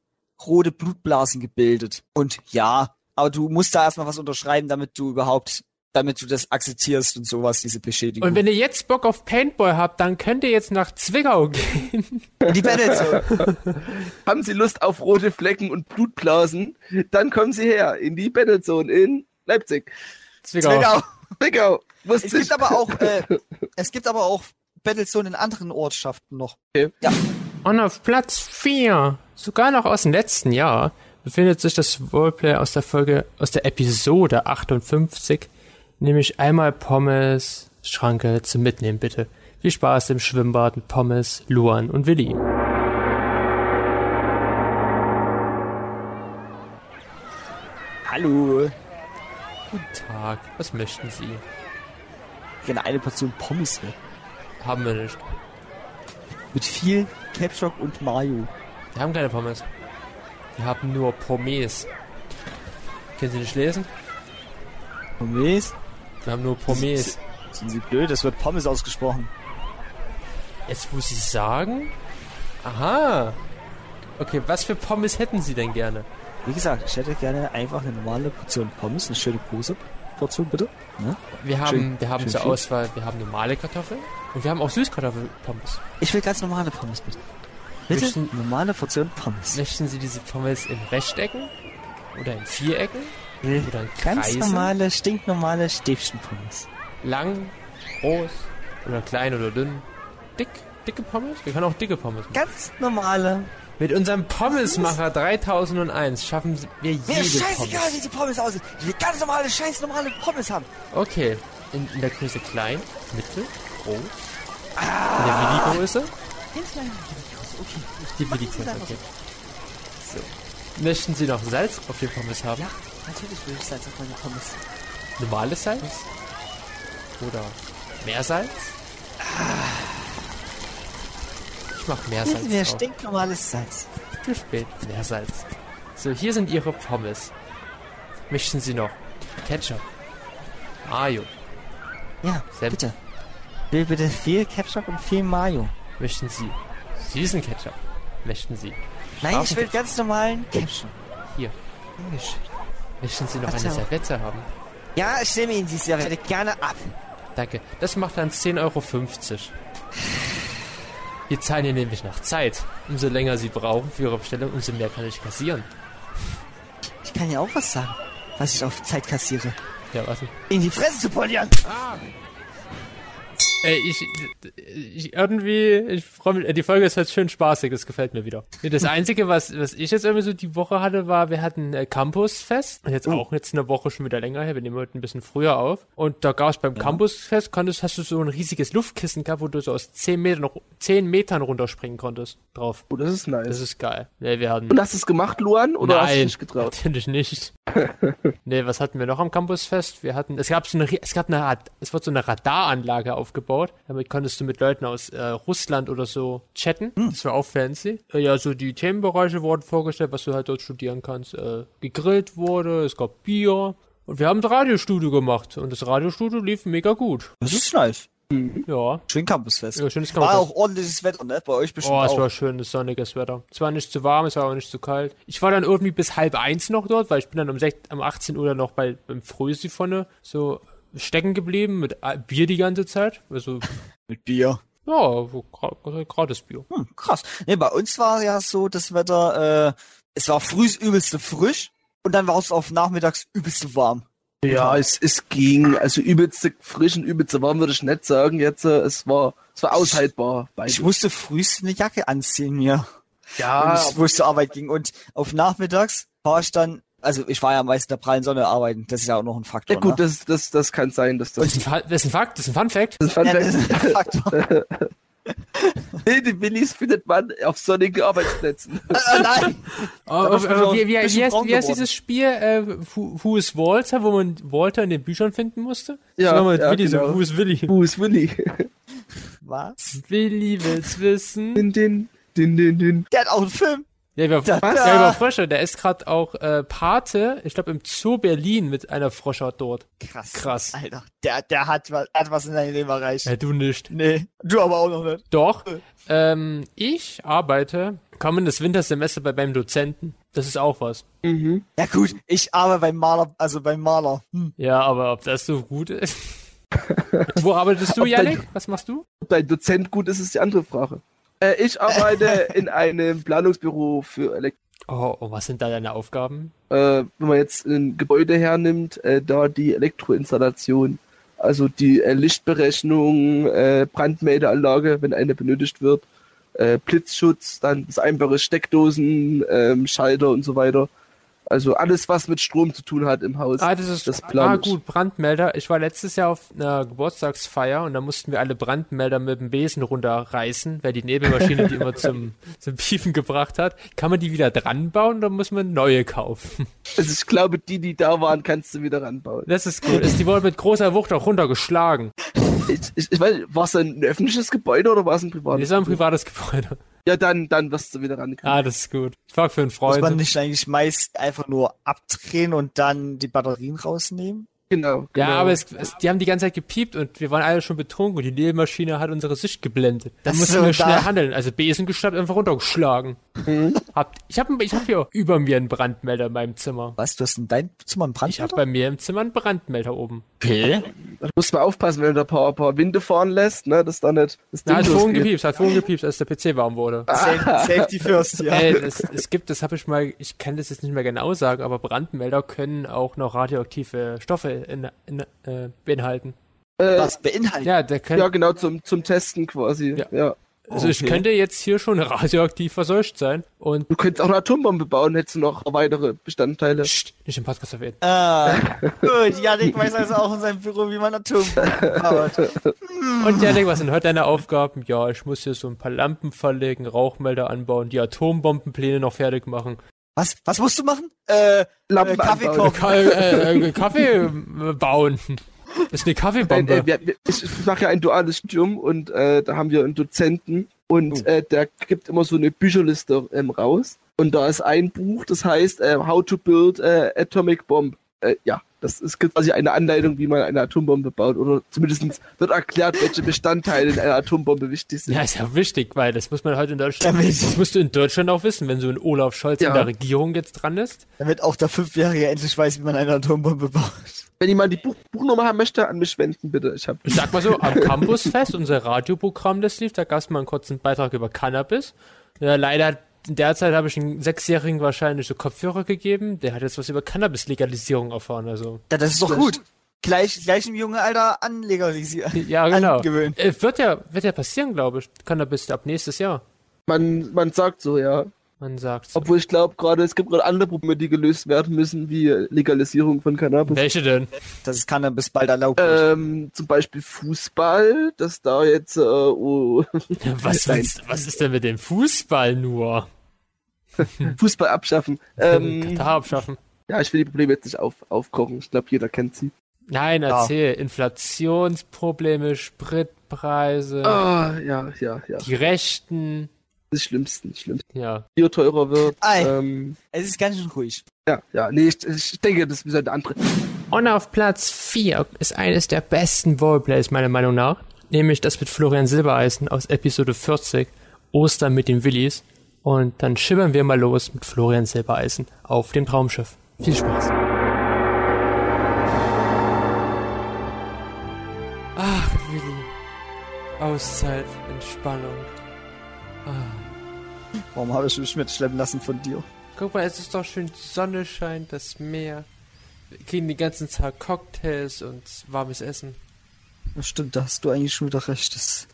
rote Blutblasen gebildet. Und ja, aber du musst da erstmal was unterschreiben, damit du überhaupt, damit du das akzeptierst und sowas, diese Beschädigung. Und wenn ihr jetzt Bock auf Paintball habt, dann könnt ihr jetzt nach Zwickau gehen. die Battlezone. Haben Sie Lust auf rote Flecken und Blutblasen? Dann kommen Sie her in die Battlezone in Leipzig. Zwickau. Zwickau. Zwickau. Wusste Es ich. gibt aber auch, äh, es gibt aber auch Battlezone in anderen Ortschaften noch. Und auf Platz 4, sogar noch aus dem letzten Jahr, befindet sich das Roleplay aus der Folge, aus der Episode 58, nämlich einmal Pommes, Schranke zum Mitnehmen bitte. Viel Spaß im Schwimmbad mit Pommes, Luan und Willi. Hallo. Guten Tag, was möchten Sie? Gerne eine Portion Pommes mit. Haben wir nicht. Mit viel Capshock und Mayo. Wir haben keine Pommes. Wir haben nur Pommes. Können Sie nicht lesen? Pommes? Wir haben nur Pommes. Sind Sie blöd? Das wird Pommes ausgesprochen. Jetzt muss ich sagen? Aha. Okay, was für Pommes hätten Sie denn gerne? Wie gesagt, ich hätte gerne einfach eine normale Portion Pommes, eine schöne große Portion bitte. Ne? Wir haben, Schön- wir haben zur viel. Auswahl, wir haben normale Kartoffeln und wir haben auch Süßkartoffelpommes. Ich will ganz normale Pommes bitte. Bitte? Möchten- normale Portion Pommes. Möchten Sie diese Pommes in Rechtecken oder in Vierecken oder ganz normale, stinknormale Stäbchen-Pommes. Lang, groß oder klein oder dünn? Dick, dicke Pommes? Wir können auch dicke Pommes machen. Ganz normale. Mit unserem Pommesmacher 3001 schaffen wir Mir jede ist scheißegal, Pommes. wie die Pommes aussehen. Ich will ganz normale, scheiß normale Pommes haben. Okay, in, in der Größe klein, mittel, groß. In der Willi-Größe? Die Willi-Größe, okay. So. Möchten Sie noch Salz auf den Pommes haben? Ja, natürlich will ich Salz auf meine Pommes. Normales Salz? Oder Meersalz? Ich mach Meersalz Geben wir drauf. stinknormales Salz. Zu spät. Meersalz. So, hier sind Ihre Pommes. Möchten Sie noch Ketchup? Mayo? Ja, Senf. bitte. Will bitte viel Ketchup und viel Mayo. Möchten Sie süßen Ketchup? Möchten Sie? Nein, ich will ganz normalen Ketchup. Hier. Dankeschön. Möchten Sie noch eine Ketchup. Serviette haben? Ja, ich nehme Ihnen die Serviette gerne ab. Danke. Das macht dann 10,50 Euro. Wir zahlen hier nämlich nach Zeit. Umso länger Sie brauchen für Ihre Bestellung, umso mehr kann ich kassieren. Ich kann ja auch was sagen, was ich auf Zeit kassiere. Ja, warte. In die Fresse zu polieren. Ey, ich, ich irgendwie, ich freue mich, die Folge ist halt schön spaßig, das gefällt mir wieder. Das Einzige, was, was ich jetzt irgendwie so die Woche hatte, war, wir hatten äh, Campusfest. Jetzt auch jetzt eine Woche schon wieder länger her, wir nehmen heute ein bisschen früher auf. Und da gab es beim Campusfest, konntest, hast du so ein riesiges Luftkissen gehabt, wo du so aus 10 Metern, 10 Metern runterspringen konntest drauf. Oh, das ist nice. Das ist geil. Nee, wir hatten. und hast du es gemacht, Luan? Oder hast du dich Nein, nicht getraut? natürlich nicht. nee, was hatten wir noch am Campusfest? Wir hatten, es gab so eine, es gab eine, es wurde so eine Radaranlage aufgebaut. Damit konntest du mit Leuten aus äh, Russland oder so chatten. Das war auch fancy. Äh, ja, so die Themenbereiche wurden vorgestellt, was du halt dort studieren kannst. Äh, gegrillt wurde, es gab Bier. Und wir haben ein Radiostudio gemacht. Und das Radiostudio lief mega gut. Das ist nice. Ja. Schön Campusfest. Ja, schönes War Campusfest. auch ordentliches Wetter, ne? Bei euch bestimmt Oh, es auch. war schönes sonniges Wetter. Es war nicht zu warm, es war auch nicht zu kalt. Ich war dann irgendwie bis halb eins noch dort, weil ich bin dann um, 6, um 18 Uhr dann noch bei, beim Frühsiphone so stecken geblieben mit äh, Bier die ganze Zeit. Also, Mit Bier. ja, gratis Bier. Hm, krass. Nee, bei uns war ja so das Wetter, äh, es war früh übelste frisch und dann war es auf nachmittags übelste warm. Ja, es, es ging. Also übelste frisch und übelste warm würde ich nicht sagen jetzt. äh, Es war, es war aushaltbar. Beides. Ich musste frühst eine Jacke anziehen mir, ja, und ich, wo ich zur Arbeit ging. Und auf nachmittags war ich dann, also ich war ja meist in der prallen Sonne arbeiten, das ist ja auch noch ein Faktor. ja gut, ne? das, das, das kann sein, dass das. Das ist, ein, Fa- das ist ein Fakt, das ist ein Fun Fact. das fand ja, das ist ein Faktor. nee, die Willis findet man auf sonnigen Arbeitsplätzen. äh, nein! Oh, auch wie, heißt, wie heißt dieses Spiel, äh, Who, Who is Walter, wo man Walter in den Büchern finden musste? Ja, mal ja, Willi, so, genau. Who is Willi? Wo ist Willi? Was? Willi will's wissen. Din, din, din, din, din. Der hat auch einen Film. Ja, über, Da- ja, da. über Frösche. Der ist gerade auch äh, Pate, ich glaube im Zoo Berlin mit einer Froschart dort. Krass. Krass. Alter, der, der hat, was, hat was in seinem Leben erreicht. Ja, du nicht. Nee, du aber auch noch nicht. Doch. Ähm, ich arbeite Kommendes Wintersemester bei meinem Dozenten. Das ist auch was. Mhm. Ja gut, ich arbeite beim Maler, also beim Maler. Hm. Ja, aber ob das so gut ist? Wo arbeitest du, Yannick? Was machst du? Ob dein Dozent gut ist, ist die andere Frage. Äh, ich arbeite in einem Planungsbüro für Elektro. Oh, oh, was sind da deine Aufgaben? Äh, wenn man jetzt ein Gebäude hernimmt, äh, da die Elektroinstallation, also die äh, Lichtberechnung, äh, Brandmeldeanlage, wenn eine benötigt wird, äh, Blitzschutz, dann das einfache Steckdosen, ähm, Schalter und so weiter. Also alles, was mit Strom zu tun hat im Haus. Ah, das ist das ah, gut, Brandmelder. Ich war letztes Jahr auf einer Geburtstagsfeier und da mussten wir alle Brandmelder mit dem Besen runterreißen, weil die Nebelmaschine die immer zum, zum Piefen gebracht hat. Kann man die wieder dran bauen oder muss man neue kaufen? Also ich glaube, die, die da waren, kannst du wieder ranbauen. Das ist gut. Ist die wurde mit großer Wucht auch runtergeschlagen. Ich, ich, ich weiß, war es ein öffentliches Gebäude oder war es ein privates? Das war ein privates Gebäude. Ja, dann, dann wirst du wieder rankriegen. Ah, das ist gut. Ich frag für einen Muss man Freund. nicht eigentlich meist einfach nur abdrehen und dann die Batterien rausnehmen? Genau. Ja, genau. aber es, es, die haben die ganze Zeit gepiept und wir waren alle schon betrunken und die Nebelmaschine hat unsere Sicht geblendet. Da mussten so, wir schnell da- handeln. Also Besen geschnappt, einfach runtergeschlagen. Mhm. Habt, ich habe ich hab hier über mir einen Brandmelder in meinem Zimmer. Was, du hast in deinem Zimmer einen Ich habe Brandmelder? bei mir im Zimmer einen Brandmelder oben. Okay. Da musst du mal aufpassen, wenn du da ein paar, paar Winde fahren lässt, ne, dass da nicht das Na, hat Ding vorhin gepiepst, hat vorhin gepiepst, als der PC warm wurde. Sa- Safety first, ja. Ey, es, es gibt, das habe ich mal, ich kann das jetzt nicht mehr genau sagen, aber Brandmelder können auch noch radioaktive Stoffe in, in, äh, beinhalten. Äh, Was beinhaltet? Ja, der können, ja, genau, zum, zum Testen quasi. Ja. Ja. Also ich okay. könnte jetzt hier schon radioaktiv verseucht sein und Du könntest auch eine Atombombe bauen, hättest du noch weitere Bestandteile. Psst, nicht im Podcast erwähnen. Ah, gut. Janik weiß also auch in seinem Büro, wie man Atombomben baut. Und Janik, was sind heute deine Aufgaben? Ja, ich muss hier so ein paar Lampen verlegen, Rauchmelder anbauen, die Atombombenpläne noch fertig machen. Was, was musst du machen? Äh, Lampen äh, Kaffee anbauen. kochen. Ka äh, äh, Kaffee äh, bauen. Das ist eine Kaffeebombe. äh, wir, wir, ich, ich mache ja ein duales Studium und äh, da haben wir einen Dozenten und Oh. äh, der gibt immer so eine Bücherliste ähm, raus. Und da ist ein Buch, das heißt äh, How to Build äh, Atomic Bomb. Äh, ja, das ist quasi eine Anleitung, wie man eine Atombombe baut. Oder zumindest wird erklärt, welche Bestandteile in einer Atombombe wichtig sind. Ja, ist ja wichtig, weil das muss man heute in Deutschland. Damit- Das musst du in Deutschland auch wissen, wenn so ein Olaf Scholz Ja. in der Regierung jetzt dran ist. Damit auch der Fünfjährige endlich weiß, wie man eine Atombombe baut. Wenn jemand die Buch Buchnummer haben möchte, an mich wenden, bitte. Ich habe Ich sag mal so, am Campusfest, unser Radioprogramm, das lief, da gab es mal einen kurzen Beitrag über Cannabis. Ja, leider hat- in der Zeit habe ich einem Sechsjährigen wahrscheinlich so Kopfhörer gegeben. Der hat jetzt was über Cannabis-Legalisierung erfahren. Also Ja, das ist doch gut. Gleich, gleich im jungen Alter anlegalisieren. ja, genau. Angewöhnen. Äh, wird ja, wird ja passieren, glaube ich. Cannabis ab nächstes Jahr. man, man sagt so, ja. Man sagt. so. Obwohl ich glaube gerade, es gibt gerade andere Probleme, die gelöst werden müssen, wie Legalisierung von Cannabis. Welche denn? Das ist Cannabis bald erlaubt. wird. Ähm, zum Beispiel Fußball, dass da jetzt, äh, oh, Was, willst, was ist denn mit dem Fußball nur? Fußball abschaffen. Ähm, Katar abschaffen. ja, ich will die Probleme jetzt nicht auf, aufkochen. Ich glaube, jeder kennt sie. Nein, Ja. erzähl. Inflationsprobleme, Spritpreise, Ah, ja, ja, ja. die Rechten. Das Schlimmste, das Schlimmste. Ja. Bier teurer wird. Ei. Ähm, es ist ganz schön ruhig. ja, ja, nee, ich, ich denke, das ist eine andere. Und auf Platz 4 ist eines der besten Roleplays meiner Meinung nach, nämlich das mit Florian Silbereisen aus Episode 40, Ostern mit den Willis. Und dann schibbern wir mal los mit Florian Silbereisen auf dem Traumschiff. Viel Spaß. Ach, Willi. Auszeit, Entspannung. Warum habe ich mich mitschleppen lassen von dir? Guck mal, es ist doch schön, die Sonne scheint, das Meer. Wir kriegen den ganzen Tag Cocktails und warmes Essen. Das stimmt, da hast du eigentlich schon wieder recht. Das ist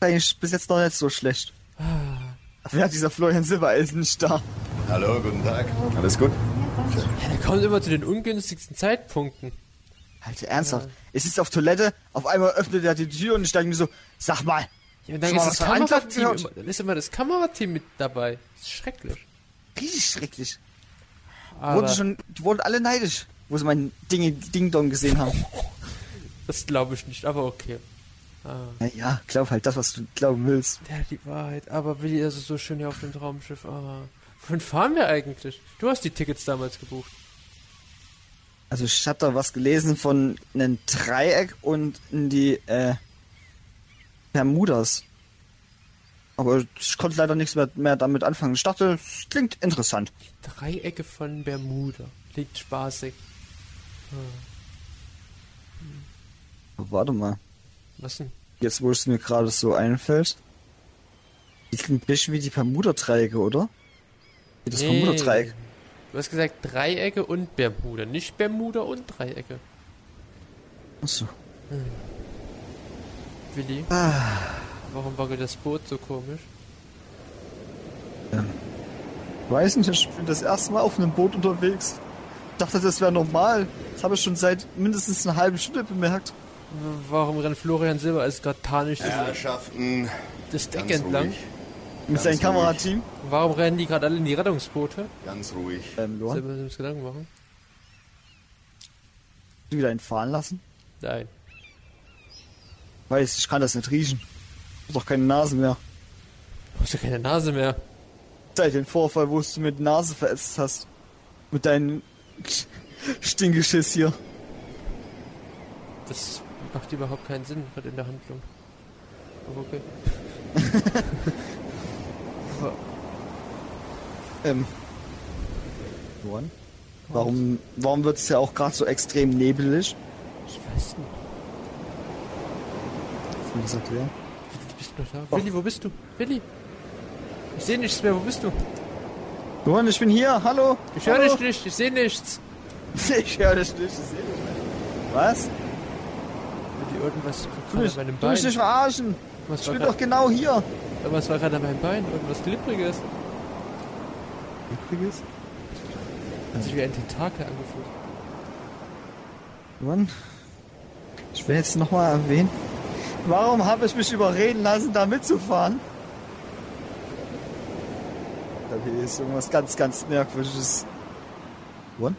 eigentlich bis jetzt noch nicht so schlecht. Wer hat dieser Florian Silbereisen nicht da? Hallo, guten Tag. Alles gut? Ja, der kommt immer zu den ungünstigsten Zeitpunkten. Alter, ernsthaft. Es ist auf Toilette, auf einmal öffnet er die Tür und ich denke mir so, sag mal, Ja, dann ist das Kamerateam, immer, dann ist immer das Kamerateam mit dabei. Das ist schrecklich. richtig schrecklich. Aber Wurden schon, die wurden alle neidisch, wo sie mein Ding, Ding Dong gesehen haben. das glaube ich nicht, aber okay. Ah, Naja, glaub halt das, was du glauben willst. der hat die Wahrheit. Aber Willi, das ist so schön hier auf dem Traumschiff. Ah. Wohin fahren wir eigentlich? Du hast die Tickets damals gebucht. Also ich hab da was gelesen von einem Dreieck und in die äh, Bermudas. Aber ich konnte leider nichts mehr, mehr damit anfangen. Ich dachte, es klingt interessant. Dreiecke von Bermuda. Klingt spaßig. Warte mal. Was denn? Jetzt, wo es mir gerade so einfällt. Die klingt ein bisschen wie die Bermuda-Dreiecke, oder? Wie das Nee. Bermuda-Dreieck. Du hast gesagt Dreiecke und Bermuda. Nicht Bermuda und Dreiecke. Achso. Willi, Ah, warum wackelt das Boot so komisch? weiß nicht, ich bin das erste Mal auf einem Boot unterwegs. Ich dachte, das wäre normal. Das habe ich schon seit mindestens einer halben Stunde bemerkt. Warum rennt Florian Silber als gerade panisch Herrschaften, das Deck ganz entlang? ruhig. Mit seinem. Kamerateam. Warum rennen die gerade alle in die Rettungsboote? Ganz ruhig. Ähm, Luan, wir uns Gedanken machen? du wieder einen fahren lassen? Nein. Weiß, ich kann das nicht riechen. Ich hab doch keine Nase mehr. Du hast ja keine Nase mehr. Seit dem Vorfall, wo du die Nase verätzt hast. Mit deinem Stingeschiss hier. Das macht überhaupt keinen Sinn gerade in der Handlung. Aber okay. Ähm. Luan? Warum, warum wird es ja auch gerade so extrem nebelig? Ich weiß nicht. Mir das erklären? Du bist noch da. Willi, wo bist du? Willi! Ich sehe nichts mehr, wo bist du? Luan, ich bin hier, hallo! Ich höre dich nicht, ich sehe nichts. Ich höre dich nicht, ich sehe dich nicht. Was? Willi, irgendwas Du mich, an meinem du mich Bein. nicht verarschen! Was Ich bin doch genau hier! Was war gerade an meinem Bein? Irgendwas Glibbriges. Übrigens? Hat sich wie ein Tentakel angefühlt. Luan, ich will jetzt nochmal erwähnen, warum habe ich mich überreden lassen, da mitzufahren? Da hier ist irgendwas ganz, ganz merkwürdiges. Luan?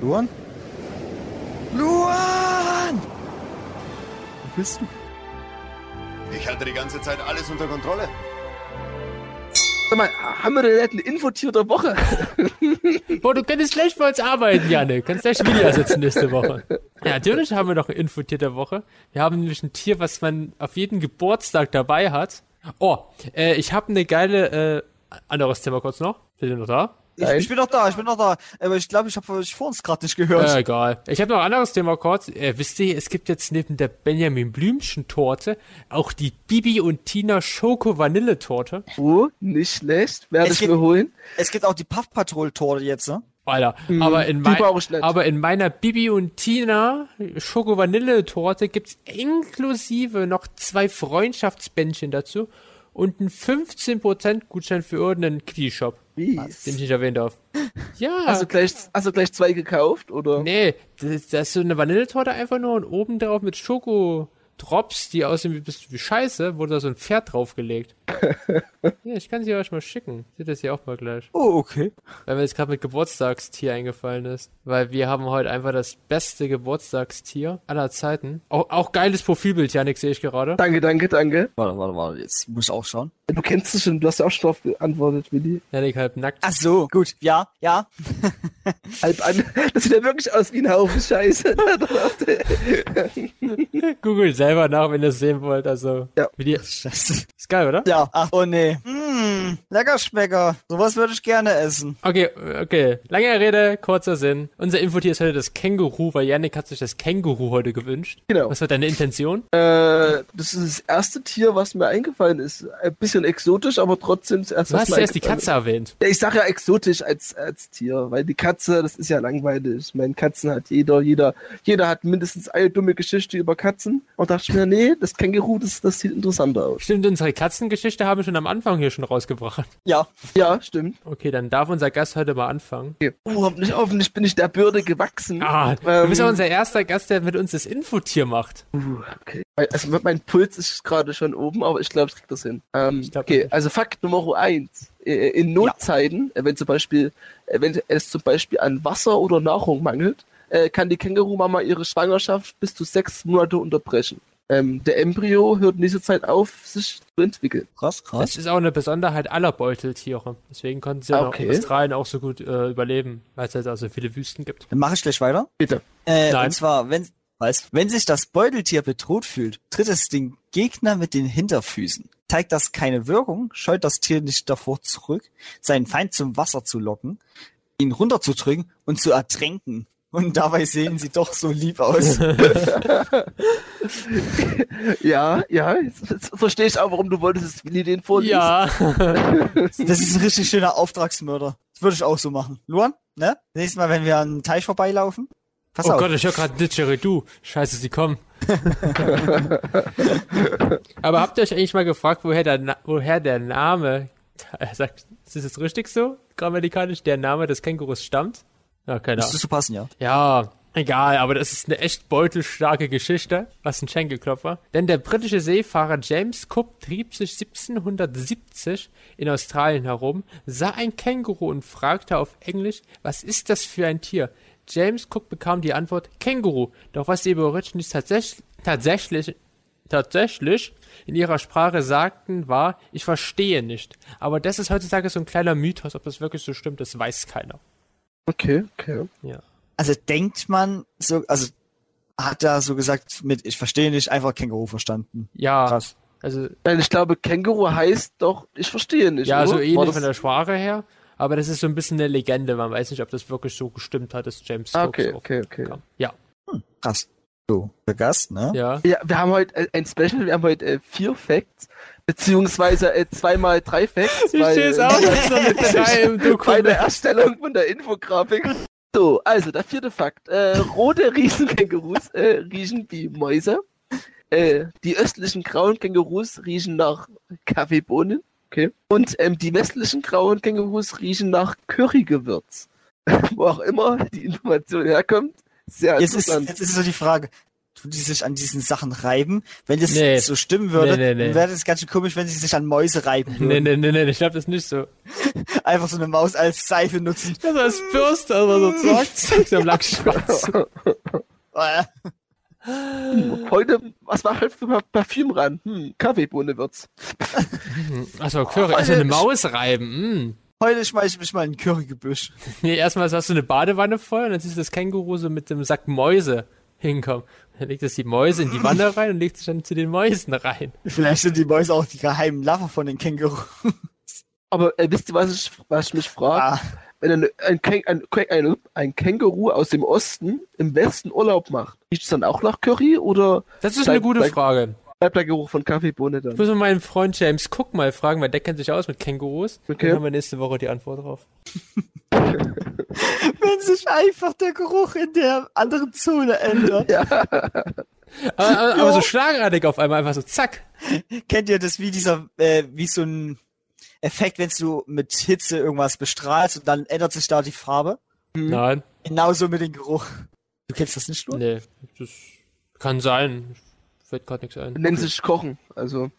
Luan? Luan! Wo bist du? Ich hatte die ganze Zeit alles unter Kontrolle. Sag mal, haben wir denn nicht ein Infotier der Woche? Boah, du könntest gleich bei uns arbeiten, Janne. Kannst gleich Video ersetzen nächste Woche. Ja, natürlich haben wir noch ein Infotier der Woche. Wir haben nämlich ein Tier, was man auf jeden Geburtstag dabei hat. Oh, äh, ich habe eine geile, äh, anderes Thema kurz noch. Seid ihr noch da? Ich, ich bin doch da, ich bin doch da. Aber ich glaube, ich habe euch vor uns gerade nicht gehört. Äh, egal. Ich habe noch ein anderes Thema kurz. Äh, wisst ihr, es gibt jetzt neben der Benjamin Blümchen Torte auch die Bibi und Tina Schoko Vanille Torte. Oh, nicht schlecht. Werde Es ich gibt- mir holen. Es gibt auch die Puff Patrol Torte jetzt, ne? Alter, aber, in mein, aber in meiner Bibi und Tina Schoko Vanille Torte gibt's inklusive noch zwei Freundschaftsbändchen dazu und einen 15% Gutschein für irgendeinen Kitty-Shop, Wie? den ich nicht erwähnen darf. Ja. Also gleich, also gleich zwei gekauft, oder? Nee, das, das ist so eine Vanilletorte einfach nur und oben drauf mit Schoko-Drops, die aussehen wie, bisschen wie Scheiße, wurde da so ein Pferd draufgelegt. ja, ich kann sie euch mal schicken. Seht das hier auch mal gleich. Oh, okay. Weil mir jetzt gerade mit Geburtstagstier eingefallen ist. Weil wir haben heute einfach das beste Geburtstagstier aller Zeiten. Auch, auch geiles Profilbild, Janik, sehe ich gerade. Danke, danke, danke. Warte, warte, warte, jetzt muss ich auch schauen. Du kennst es schon, du hast ja auch schon drauf geantwortet, Willi. Janik halb nackt. Ach so, gut, ja, ja. Halb an. Das sieht ja wirklich aus wie ein Haufen Scheiße. Googelt selber nach, wenn ihr es sehen wollt. Also, Ja. wie die, Scheiße. ist geil, oder? Ja, ach, oh nee. Mmh, lecker Schmecker. Sowas würde ich gerne essen. Okay, okay. Lange Rede, kurzer Sinn. Unser Infotier ist heute das Känguru, weil Yannick hat sich das Känguru heute gewünscht. Genau. Was war deine Intention? Äh, das ist das erste Tier, was mir eingefallen ist. Ein bisschen exotisch, aber trotzdem das erste, Du was hast mir zuerst die Katze erwähnt. Ja, ich sage ja exotisch als, als Tier, weil die Katze, das ist ja langweilig. Ich meine, Katzen hat jeder, jeder, jeder hat mindestens eine dumme Geschichte über Katzen. Und dachte ich mir, nee, das Känguru, das, das sieht interessanter aus. Stimmt, unsere Katzengeschichte haben wir schon am Anfang hier schon rausgebracht. Ja. Ja, stimmt. Okay, dann darf unser Gast heute mal anfangen. Okay. Oh, hoffentlich, hoffentlich bin ich der Bürde gewachsen. Ah, du Ähm, bist ja unser erster Gast, der mit uns das Infotier macht. Uh, okay. Also mein Puls ist gerade schon oben, aber ich glaube, ich krieg das hin. Ähm, glaub okay, also Fakt Nummer eins. Äh, In Notzeiten, äh, wenn zum Beispiel, äh, wenn es zum Beispiel an Wasser oder Nahrung mangelt, äh, kann die Kängurumama ihre Schwangerschaft bis zu sechs Monate unterbrechen. Ähm, der Embryo hört in dieser Zeit auf, sich zu entwickeln. Krass, krass. Das ist auch eine Besonderheit aller Beuteltiere. Deswegen konnten sie ja Okay. in Australien auch so gut äh, überleben, weil es halt auch so viele Wüsten gibt. Dann mache ich gleich weiter. Bitte. Äh, Nein. und zwar, wenn, Weißt, wenn sich das Beuteltier bedroht fühlt, tritt es den Gegner mit den Hinterfüßen. Zeigt das keine Wirkung, scheut das Tier nicht davor zurück, seinen Feind zum Wasser zu locken, ihn runterzudrücken und zu ertränken. Und dabei sehen sie doch so lieb aus. Ja, ja, jetzt, jetzt verstehe ich auch, warum du wolltest, dass Willi den vorliest. Ja. Das ist ein richtig schöner Auftragsmörder. Das würde ich auch so machen. Luan, ne? Nächstes Mal, wenn wir an einem Teich vorbeilaufen, pass Oh auf. Gott, ich höre gerade Didgeridoo. Scheiße, sie kommen. Aber habt ihr euch eigentlich mal gefragt, woher der, Na woher der Name, er sagt, ist das jetzt richtig so, grammatikalisch, der Name des Kängurus stammt? Ja, keine Ahnung. Müsste so passen, ja. Ja, egal, aber das ist eine echt beutelstarke Geschichte, was ein Schenkelklopfer. Denn der britische Seefahrer James Cook trieb sich 1770 in Australien herum, sah ein Känguru und fragte auf Englisch, was ist das für ein Tier? James Cook bekam die Antwort Känguru, doch was die Aborigines tatsächlich, tatsächlich tatsächlich in ihrer Sprache sagten, war, ich verstehe nicht. Aber das ist heutzutage so ein kleiner Mythos, ob das wirklich so stimmt, das weiß keiner. Okay, okay. Ja. Also denkt man so, also hat er so gesagt mit, ich verstehe nicht, einfach Känguru verstanden. Ja, Krass. also Nein, ich glaube, Känguru heißt doch, ich verstehe nicht. Ja, oder? so ähnlich von der Sprache her. Aber das ist so ein bisschen eine Legende. Man weiß nicht, ob das wirklich so gestimmt hat, dass James Cook okay, so okay, okay. kam. Ja, Krass. So, der Gast, ne? ja. Ja, wir haben heute äh, ein Special, wir haben heute äh, vier Facts, beziehungsweise äh, zweimal drei Facts. Ich weil, stehe es auch so eine drei im bei der Dokument. Erstellung von der Infografik. So, also der vierte Fakt. Äh, rote Riesenkängurus äh, riechen wie Mäuse. Äh, die östlichen grauen Kängurus riechen nach Kaffeebohnen. Okay. Und ähm, die westlichen grauen Kängurus riechen nach Currygewürz. Wo auch immer die Information herkommt. Sehr Jetzt ist, interessant. jetzt ist so die Frage, tun die sich an diesen Sachen reiben? Wenn das Nee. so stimmen würde, Nee, nee, nee. dann wäre das ganz schön komisch, wenn sie sich an Mäuse reiben Nee, würden. nee, nee, nee, ich glaube das nicht so. Einfach so eine Maus als Seife nutzen. Das als Bürste, also so zack, zack, so am Lackschwarz. Äh, Heute, was war halt für Pa- Parfüm ran? Hm, Kaffeebohne wird's. Achso, Curry, also eine Maus reiben. Mm. Heute schmeiß ich mich mal in ein Currygebüsch. Nee, erstmal hast du eine Badewanne voll und dann siehst du das Känguru so mit dem Sack Mäuse hinkommen. Dann legt es die Mäuse in die Wanne rein und legt sich dann zu den Mäusen rein. Vielleicht sind die Mäuse auch die geheimen Lover von den Känguru. Aber äh, wisst ihr, was ich, was ich mich frage? Ah, Wenn ein, ein, ein, ein, ein Känguru aus dem Osten im Westen Urlaub macht, riecht es dann auch nach Curry oder Das ist Bleib- eine gute bleib- Frage. bleibt der Geruch von Kaffeebohne Ich dann? muss mal meinen Freund James Cook mal fragen, weil der kennt sich aus mit Kängurus. Okay. Dann haben wir nächste Woche die Antwort drauf. wenn sich einfach der Geruch in der anderen Zone ändert. Aber, aber, aber so schlagartig auf einmal, einfach so zack. Kennt ihr das wie dieser, äh, wie so ein Effekt, wenn du mit Hitze irgendwas bestrahlst und dann ändert sich da die Farbe? Nein, Genauso mit dem Geruch. Du kennst das nicht, nur? nee, das kann sein. Fällt gerade nichts ein. Nennt sich Kochen. Also,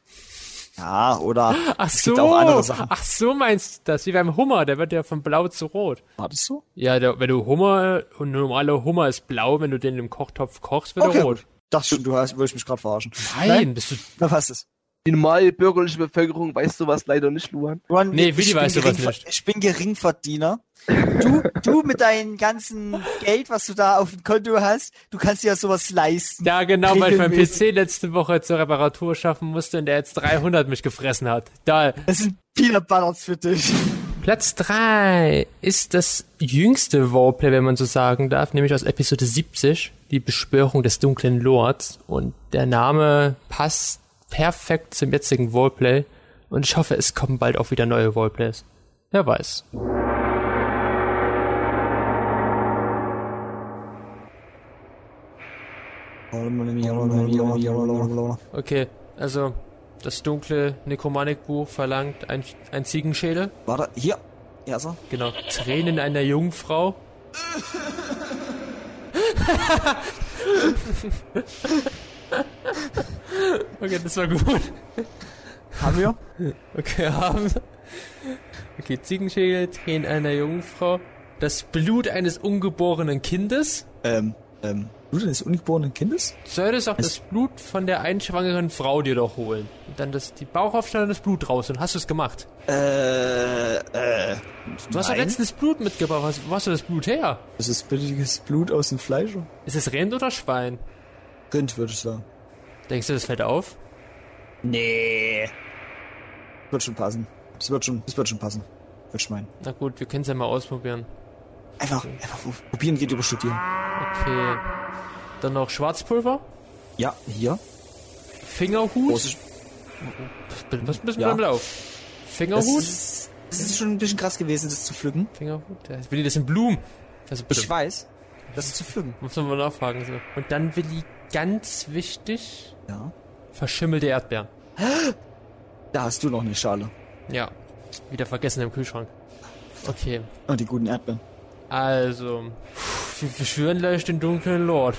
Ja, oder Ach es so, gibt auch andere Sachen. ach so meinst du das, wie beim Hummer, der wird ja von blau zu rot. War das so? Ja, der, wenn du Hummer, und normaler Hummer ist blau, wenn du den im Kochtopf kochst, wird Okay, er rot. Das schon, du hast, würde ich mich gerade verarschen. Nein, bist du, Na, was ist? Die normale bürgerliche Bevölkerung weiß sowas leider nicht, Luan. Luan, Nee, bin weiß sowas nicht. Ich bin Geringverdiener. Du, du mit deinem ganzen Geld, was du da auf dem Konto hast, du kannst dir ja sowas leisten. ja genau, weil ich meinen Regelmäßig. PC letzte Woche zur Reparatur schaffen musste und der jetzt 300 mich gefressen hat. Da, Das sind Peanut Butters für dich. Platz 3 ist das jüngste Roleplay, wenn man so sagen darf, nämlich aus Episode 70, die Beschwörung des dunklen Lords. Und der Name passt perfekt zum jetzigen Roleplay. Und ich hoffe, es kommen bald auch wieder neue Roleplays. Wer weiß. Okay, also das dunkle Nekromanik-Buch verlangt ein, ein Ziegenschädel. Warte, hier. Ja, so. Genau. Tränen einer Jungfrau. okay, das war gut. Haben wir? Okay, haben. Okay, Ziegenschädel, Tränen einer Jungfrau. Das Blut eines ungeborenen Kindes. Ähm, ähm, Blut eines ungeborenen Kindes? Solltest auch das Blut von der einschwangeren Frau dir doch holen. Und dann das, die Bauchaufschneiden und das Blut raus. Und hast du es gemacht? Äh, äh. Du hast doch letztens Blut mitgebracht. Was- Wo hast du das Blut her? Das ist billiges Blut aus dem Fleisch. Ist es Rind oder Schwein? Rind, würde ich sagen. Denkst du, das fällt auf? Nee. Wird schon passen. Das wird schon, das wird schon passen. Würde ich meinen. Na gut, wir können es ja mal ausprobieren. Einfach, einfach probieren geht über studieren. Okay. Dann noch Schwarzpulver, Ja, hier. Fingerhut. Große, Was müssen wir Ja. damit auf? das, Fingerhut? ist, das ist schon ein bisschen krass gewesen, das zu pflücken. Fingerhut? Ja, Willi, das sind Blumen. Also bitte. Ich weiß. Das ist zu pflücken. Muss man mal nachfragen. So. Und dann, Willi, ganz wichtig, Ja. verschimmelte Erdbeeren. Da hast du noch eine Schale. Ja. Wieder vergessen im Kühlschrank. Okay. Und die guten Erdbeeren. Also, wir beschwören gleich den dunklen Lord.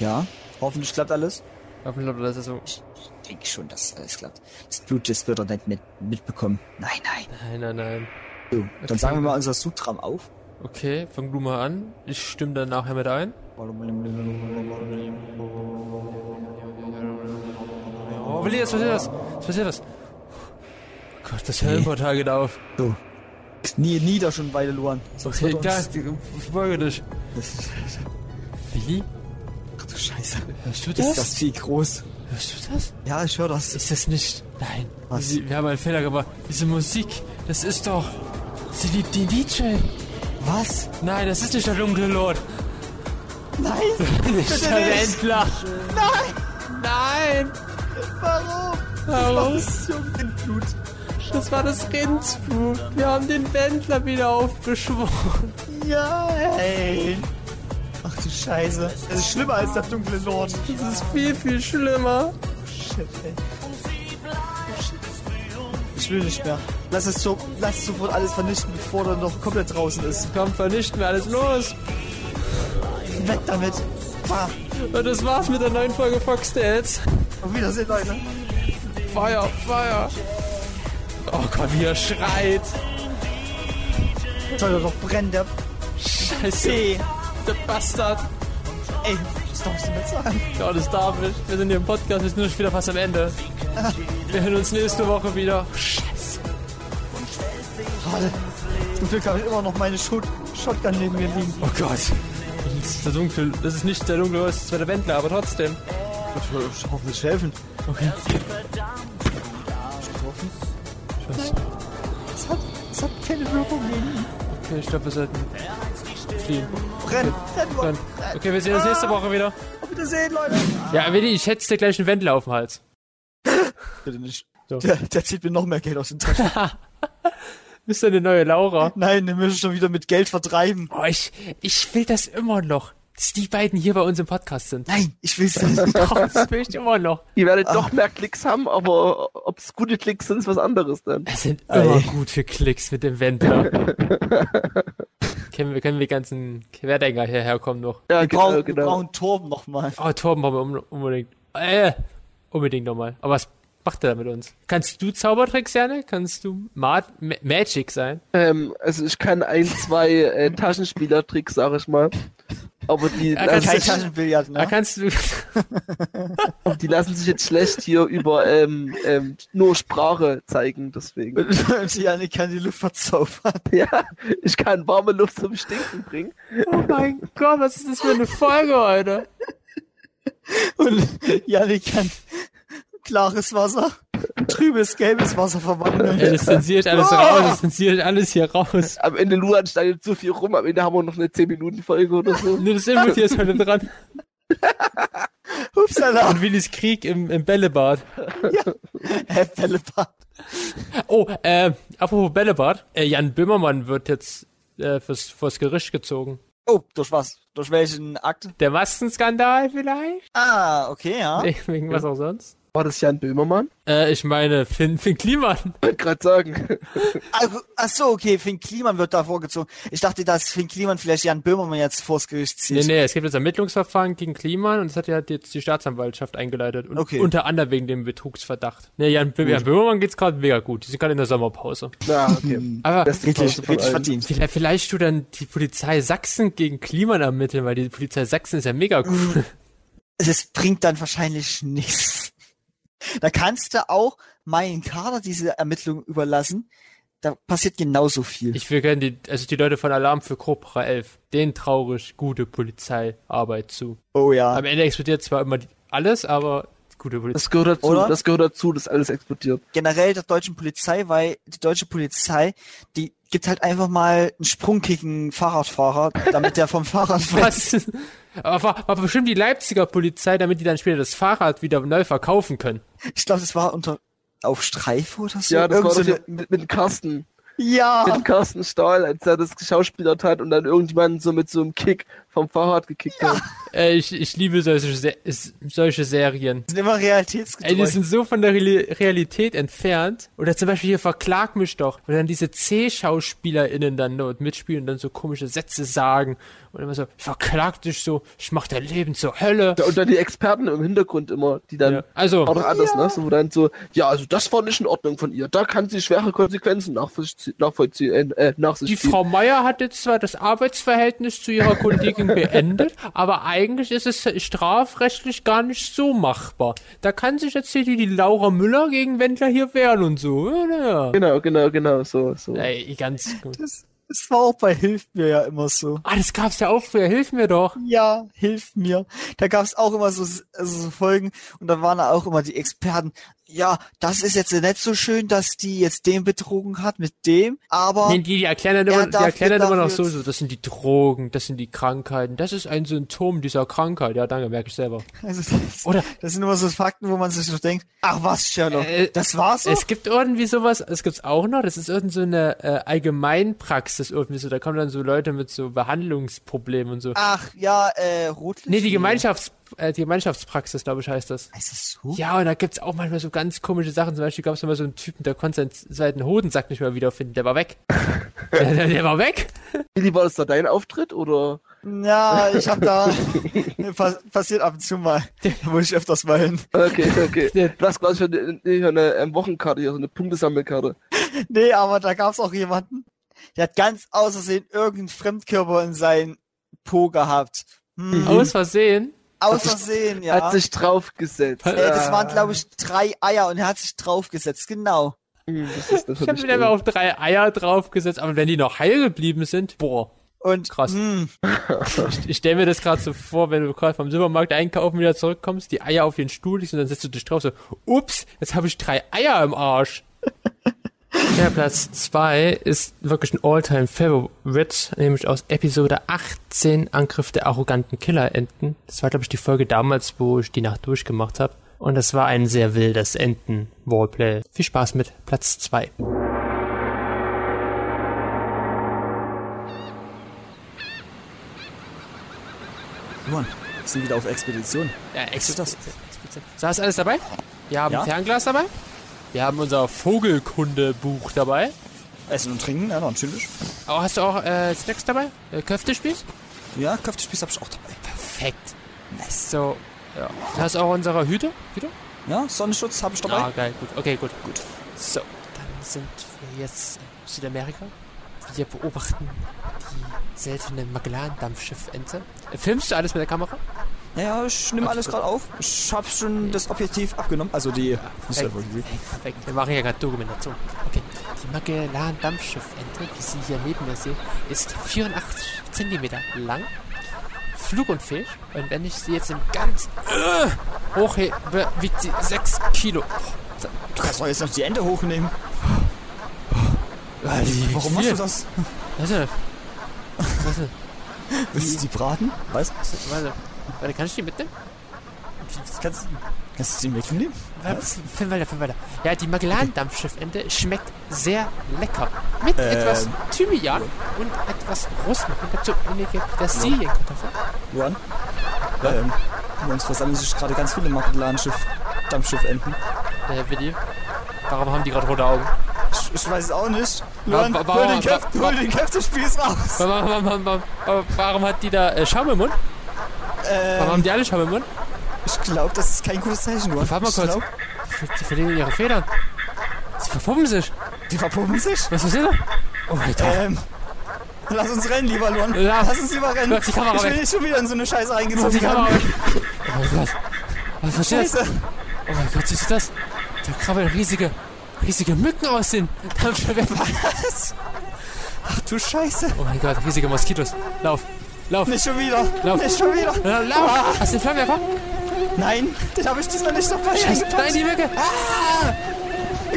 Ja. Hoffentlich klappt alles. Hoffentlich das ist so. Ich denke schon, dass alles klappt. Das Blut, das wird er nicht mit, mitbekommen. Nein, nein. Nein, nein, nein. So, dann Okay. sagen wir mal unser Sutram auf. Okay, fang du mal an. Ich stimme dann nachher mit ein. Oh, Willi, jetzt passiert was. Es passiert was. Oh Gott, das Höllenportal geht auf. So. Nie, nieder schon weiter, Luan. Sonst wird uns... folge dich. Das Willi, ach du Scheiße. hörst du Ist das? das Vieh groß? Hörst du das? Ja, ich höre das. Ist das nicht? Nein. Was? Sie, wir haben einen Fehler gemacht. Diese Musik, das ist doch... Sie liebt den DJ. Was? Nein, das ist nicht der dunkle Lord. Nein! Nicht Bitte der nicht. Wendler. Nein! Nein. Warum? Warum? Das ist Jungenblut. Das war das Rindsblut. Wir haben den Wendler wieder aufbeschworen. Ja, ey. Ach du Scheiße. Das ist schlimmer als der dunkle Lord. Das ist viel, viel schlimmer. Shit, ey. Ich will nicht mehr. Lass es, so, lass es sofort alles vernichten, bevor er noch komplett draußen ist. Komm, vernichten wir alles los. Weg damit. Fahr. Und das war's mit der neuen Folge Fox Tales. Auf Wiedersehen, Leute. Feuer, Feuer. Oh Gott, wie er schreit. Soll er doch brennen, der Scheiße. C. Der Bastard. Ey, das darfst du nicht sagen. Ja, das darf ich. Wir sind hier im Podcast, wir sind schon wieder fast am Ende. Wir hören uns nächste Woche wieder. Scheiße. Schade. Zum Glück habe ich immer noch meine Shot Shotgun neben mir liegen. Oh Gott. Das ist der dunkle, das ist nicht der dunkle, das ist zwar der Wendler, aber trotzdem. Ich hoffe, es helfen. Okay. Es hat, es hat keine Wirkung gegen ihn. Okay, ich glaube, wir sollten fliehen. Brenn, brenn, Dann. Okay, wir sehen uns nächste Woche wieder. Auf Wiedersehen, Leute. Ja, Willi, ich hätte dir gleich einen Wendler auf dem Hals. Bitte nicht. So. Der, der zieht mir noch mehr Geld aus den Taschen. Bist du eine neue Laura? Nein, den müssen schon wieder mit Geld vertreiben. Oh, ich, ich will das immer noch, dass die beiden hier bei uns im Podcast sind. Nein, ich will's nicht. Doch, das will ich immer noch. Ihr werdet doch mehr Klicks haben, aber ob es gute Klicks sind, ist was anderes dann. Es sind Ey. immer gut für Klicks mit dem Wendler. können, wir, können wir ganzen Querdenker hierher kommen noch? Ja, Wir genau, brauchen, wir genau. brauchen Torben nochmal. Oh, Torben brauchen wir unbedingt. Äh, unbedingt nochmal. Aber was macht er da mit uns? Kannst du Zaubertricks, Janne? Kannst du Ma Ma Magic sein? Ähm, also ich kann ein, zwei äh, Taschenspielertricks, sag ich mal. Aber die, Ja, lassen sich, Taschenbillard, Da ne? kannst du. aber die lassen sich jetzt schlecht hier über ähm, ähm, nur Sprache zeigen, deswegen. Und Janik kann die Luft verzaubern. ja, ich kann warme Luft zum Stinken bringen. Oh mein Gott, was ist das für eine Folge heute? Und Janik kann klares Wasser, in trübes, gelbes Wasser verwandeln. Ey, das zensiert alles raus, das zensiert alles hier raus. Am Ende Luan schneidet zu viel rum, am Ende haben wir noch eine 10-Minuten-Folge oder so. Nur das Input hier ist heute dran. Upsala. Und Willis Krieg im, im Bällebad. Hä, Bällebad. Oh, äh, apropos Bällebad. Äh, Jan Böhmermann wird jetzt äh, fürs, vors Gericht gezogen. Oh, durch was? Durch welchen Akt? Der Maskenskandal vielleicht? Ah, okay, ja. Wegen was auch sonst? War das Jan Böhmermann? Äh, ich meine, Finn, Finn Kliman. Wollte gerade sagen. Ach, ach so, okay, Finn Kliman wird da vorgezogen. Ich dachte, dass Finn Kliman vielleicht Jan Böhmermann jetzt vors Gericht zieht. Nee, nee, es gibt jetzt Ermittlungsverfahren gegen Kliman und das hat ja jetzt die Staatsanwaltschaft eingeleitet. Und Okay. Unter anderem wegen dem Betrugsverdacht. Nee, Jan, Bö Jan Böhmermann geht's gerade mega gut. Die sind gerade in der Sommerpause. Na, okay. Aber Beste Richtig, richtig verdient. vielleicht, vielleicht du dann die Polizei Sachsen gegen Kliman ermitteln, weil die Polizei Sachsen ist ja mega cool. Das bringt dann wahrscheinlich nichts. Da kannst du auch meinen Kader diese Ermittlung überlassen. da passiert genauso viel. Ich will gerne die, also die Leute von Alarm für Cobra 11, denen traurig gute Polizeiarbeit zu. oh ja. Am Ende explodiert zwar immer die- alles, aber gute Polizei. Das gehört dazu, Oder? das gehört dazu, dass alles explodiert. generell der deutschen Polizei, weil die deutsche Polizei, die gibt halt einfach mal einen sprungkicken Fahrradfahrer, damit der vom Fahrrad fällt. Was? Aber war, war bestimmt die Leipziger Polizei, damit die dann später das Fahrrad wieder neu verkaufen können. Ich glaube, das war unter auf Streife oder so. Ja, das Irgend war so eine- mit, mit Carsten. ja. Mit Carsten Stahl, als er das geschauspielert hat und dann irgendjemanden so mit so einem Kick vom Fahrrad gekickt hat. Äh, ich, ich liebe solche, solche Serien. sind immer Ey, die realitätsgetreu. sind so von der Reali- Realität entfernt. Oder zum Beispiel hier Verklag mich doch, wo dann diese C-SchauspielerInnen dann dort mitspielen und dann so komische Sätze sagen. Und immer so, ich verklag dich so, ich mach dein Leben zur Hölle. Ja, Und dann die Experten im Hintergrund immer, die dann Ja. Also, auch noch anders, ne? So, wo dann so, ja, also das war nicht in Ordnung von ihr. Da kann sie schwere Konsequenzen nachvollziehen, nachvollziehen äh, nach sich die ziehen. Frau Meier hat jetzt zwar das Arbeitsverhältnis zu ihrer Kollegin beendet, aber eigentlich ist es strafrechtlich gar nicht so machbar. Da kann sich jetzt hier die, die Laura Müller gegen Wendler hier wehren und so. Ja, ja. Genau, genau, genau, so, so. Ey, ganz gut. Das, das war auch bei Hilf mir ja immer so. Ah, das gab's ja auch früher. Hilf mir doch. Ja, hilf mir. Da gab es auch immer so, also so Folgen und da waren auch immer die Experten. Ja, das ist jetzt nicht so schön, dass die jetzt den betrogen hat mit dem, aber Nee, die, die erklären dann Er immer, die erklären dann immer noch so, so, das sind die Drogen, das sind die Krankheiten, das ist ein Symptom dieser Krankheit. Ja, danke, merke ich selber. also das, Oder- das sind immer so Fakten, wo man sich so denkt, ach was, Sherlock, Äh, das war's so? Es gibt irgendwie sowas, es gibt's auch noch, das ist irgend so eine äh, Allgemeinpraxis irgendwie so, da kommen dann so Leute mit so Behandlungsproblemen und so. Ach, ja, äh, Rotlicht? Nee, die Gemeinschafts äh, die Gemeinschaftspraxis, glaube ich, heißt das. Ist das so? Ja, und da gibt's auch manchmal so ganz komische Sachen. Zum Beispiel gab's immer so einen Typen, der konnte seinen, seinen Hodensack nicht mehr wiederfinden. Der war weg. der, der, der war weg. Willi, war das da dein Auftritt oder? Ja, ich hab da, pass, passiert ab und zu mal, da muss ich öfters mal hin. Okay, okay. Du hast quasi für eine, eine ähm, Wochenkarte hier, so eine Punktesammelkarte. Nee, aber da gab's auch jemanden, der hat ganz außersehen irgendeinen Fremdkörper in sein Po gehabt. Hm, Aus Versehen. Außersehen, ja. Hat sich draufgesetzt. äh, das waren, glaube ich, drei Eier und er hat sich draufgesetzt, genau. Hm, Das ist Ich habe mir auf drei Eier draufgesetzt, aber wenn die noch heil geblieben sind, boah. Und Krass. Hm, Ich, ich stelle mir das gerade so vor, wenn du gerade vom Supermarkt einkaufen wieder zurückkommst, die Eier auf den Stuhl legst und dann setzt du dich drauf so, ups, jetzt habe ich drei Eier im Arsch. Der Platz 2 ist wirklich ein Alltime favorite nämlich aus Episode 18 Angriff der arroganten Killerenten. Das war, glaube ich, die Folge damals, wo ich die Nacht durchgemacht habe. Und das war ein sehr wildes Enten-Wallplay. Viel Spaß mit Platz 2. Mann, wir sind wieder auf Expedition. Ja, Was ist das? So, hast du alles dabei? Wir haben Ja. Fernglas dabei. Wir haben unser Vogelkundebuch dabei. Essen und trinken, ja, natürlich. Oh, hast du auch äh, Snacks dabei? Äh, Köftespieß? Ja, Köftespieß hab ich auch dabei. Perfekt. So, ja. Du hast auch unsere Hüte? Hüte? Ja, Sonnenschutz habe ich dabei. Ah, geil, gut. Okay, gut, gut. So, dann sind wir jetzt in Südamerika. Wir beobachten die seltene Magellan-Dampfschiffente. Äh, Filmst du alles mit der Kamera? Ja, ja, ich nehme alles gerade auf. Ich habe schon das Objektiv abgenommen. Also die. Ja Perfekt, perfekt. Wir machen ja gerade Dokumentation. Okay. Die Magellan-Dampfschiffente, wie Sie hier neben mir sehen, ist 84 Zentimeter lang, flugunfähig. Und wenn ich sie jetzt im ganz äh, hochhebe, wiegt sie 6 Kilo. Du kannst doch jetzt noch die Ente hochnehmen. Die wiegt Warum machst du das? Warte. Warte, Willst du die braten? Was? warte. Warte, kann ich die mitnehmen? Kannst, kannst du die? Warte, Film weiter, film weiter. Ja, die Magellan-Dampfschiffente schmeckt sehr lecker. Mit Ähm. etwas Thymian und etwas Rosmarin. Dazu einige Petersilienkartoffeln. Luan? Ähm, bei uns versammeln sich gerade ganz viele Magellan-Schiff, Dampfschiffenten. Äh, Willi, warum haben die gerade rote Augen? Ich, ich weiß es auch nicht. Luan, hol, den Köftespieß raus. Warum, warum, warum, warum, warum, warum hat die da äh, Schaum im Mund? Warum haben Ähm, die alle Schaum im Mund? ich glaube, das ist kein gutes Zeichen. Warte mal kurz. glaub, Die, verlieren ihre Federn. Sie verpuppen sich. die verpuppen sich. Was ist das? Oh mein Gott. Ähm, lass uns rennen, lieber Luan. Ja. Lass uns lieber rennen. Lass die Kamera ich will nicht schon wieder in so eine Scheiße Lass reingezogen Kamera werden. Oh mein Gott. Was ist das? Scheiße. Oh mein Gott, siehst du das? Da krabbeln riesige, riesige Mücken aus den Dampfschwerwerfern. Was? Ach du Scheiße. Oh mein Gott, riesige Moskitos. Lauf, lauf, Nicht schon wieder. Lauf. Nicht schon wieder. lauf, lauf. Hast du den Flammenwerfer? Nein, den habe ich diesmal nicht dabei. Scheiße, nein, die Mücke. Ah!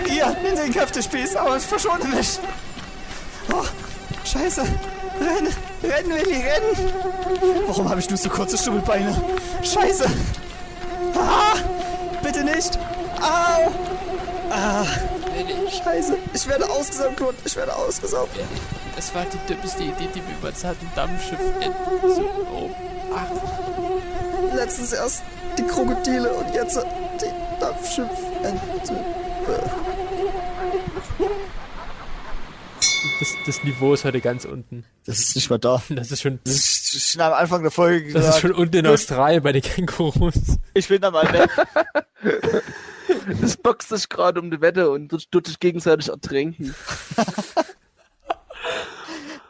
Hier, nimm den Kräftespieß, aber ich verschone mich. Oh, scheiße. Renn, renn, Willi, renn. Warum habe ich nur so kurze Stummelbeine? Scheiße. Ah, bitte nicht. Au. Ah, scheiße. Ich werde ausgesaugt, Kurt. Ich werde ausgesaugt. Das war die dümmste Idee, die wir über hatten. Dampfschiff enden. So, oh. Ach, Letztens erst die Krokodile und jetzt die Dampfschiffente. das, das Niveau ist heute ganz unten. Das ist nicht mal da. Das ist schon, Das ist schon am Anfang der Folge das ist gesagt. schon unten in Australien bei den Kängurus. Ich bin da mal weg. Das boxt sich gerade um die Wette und tut tut sich gegenseitig ertränken.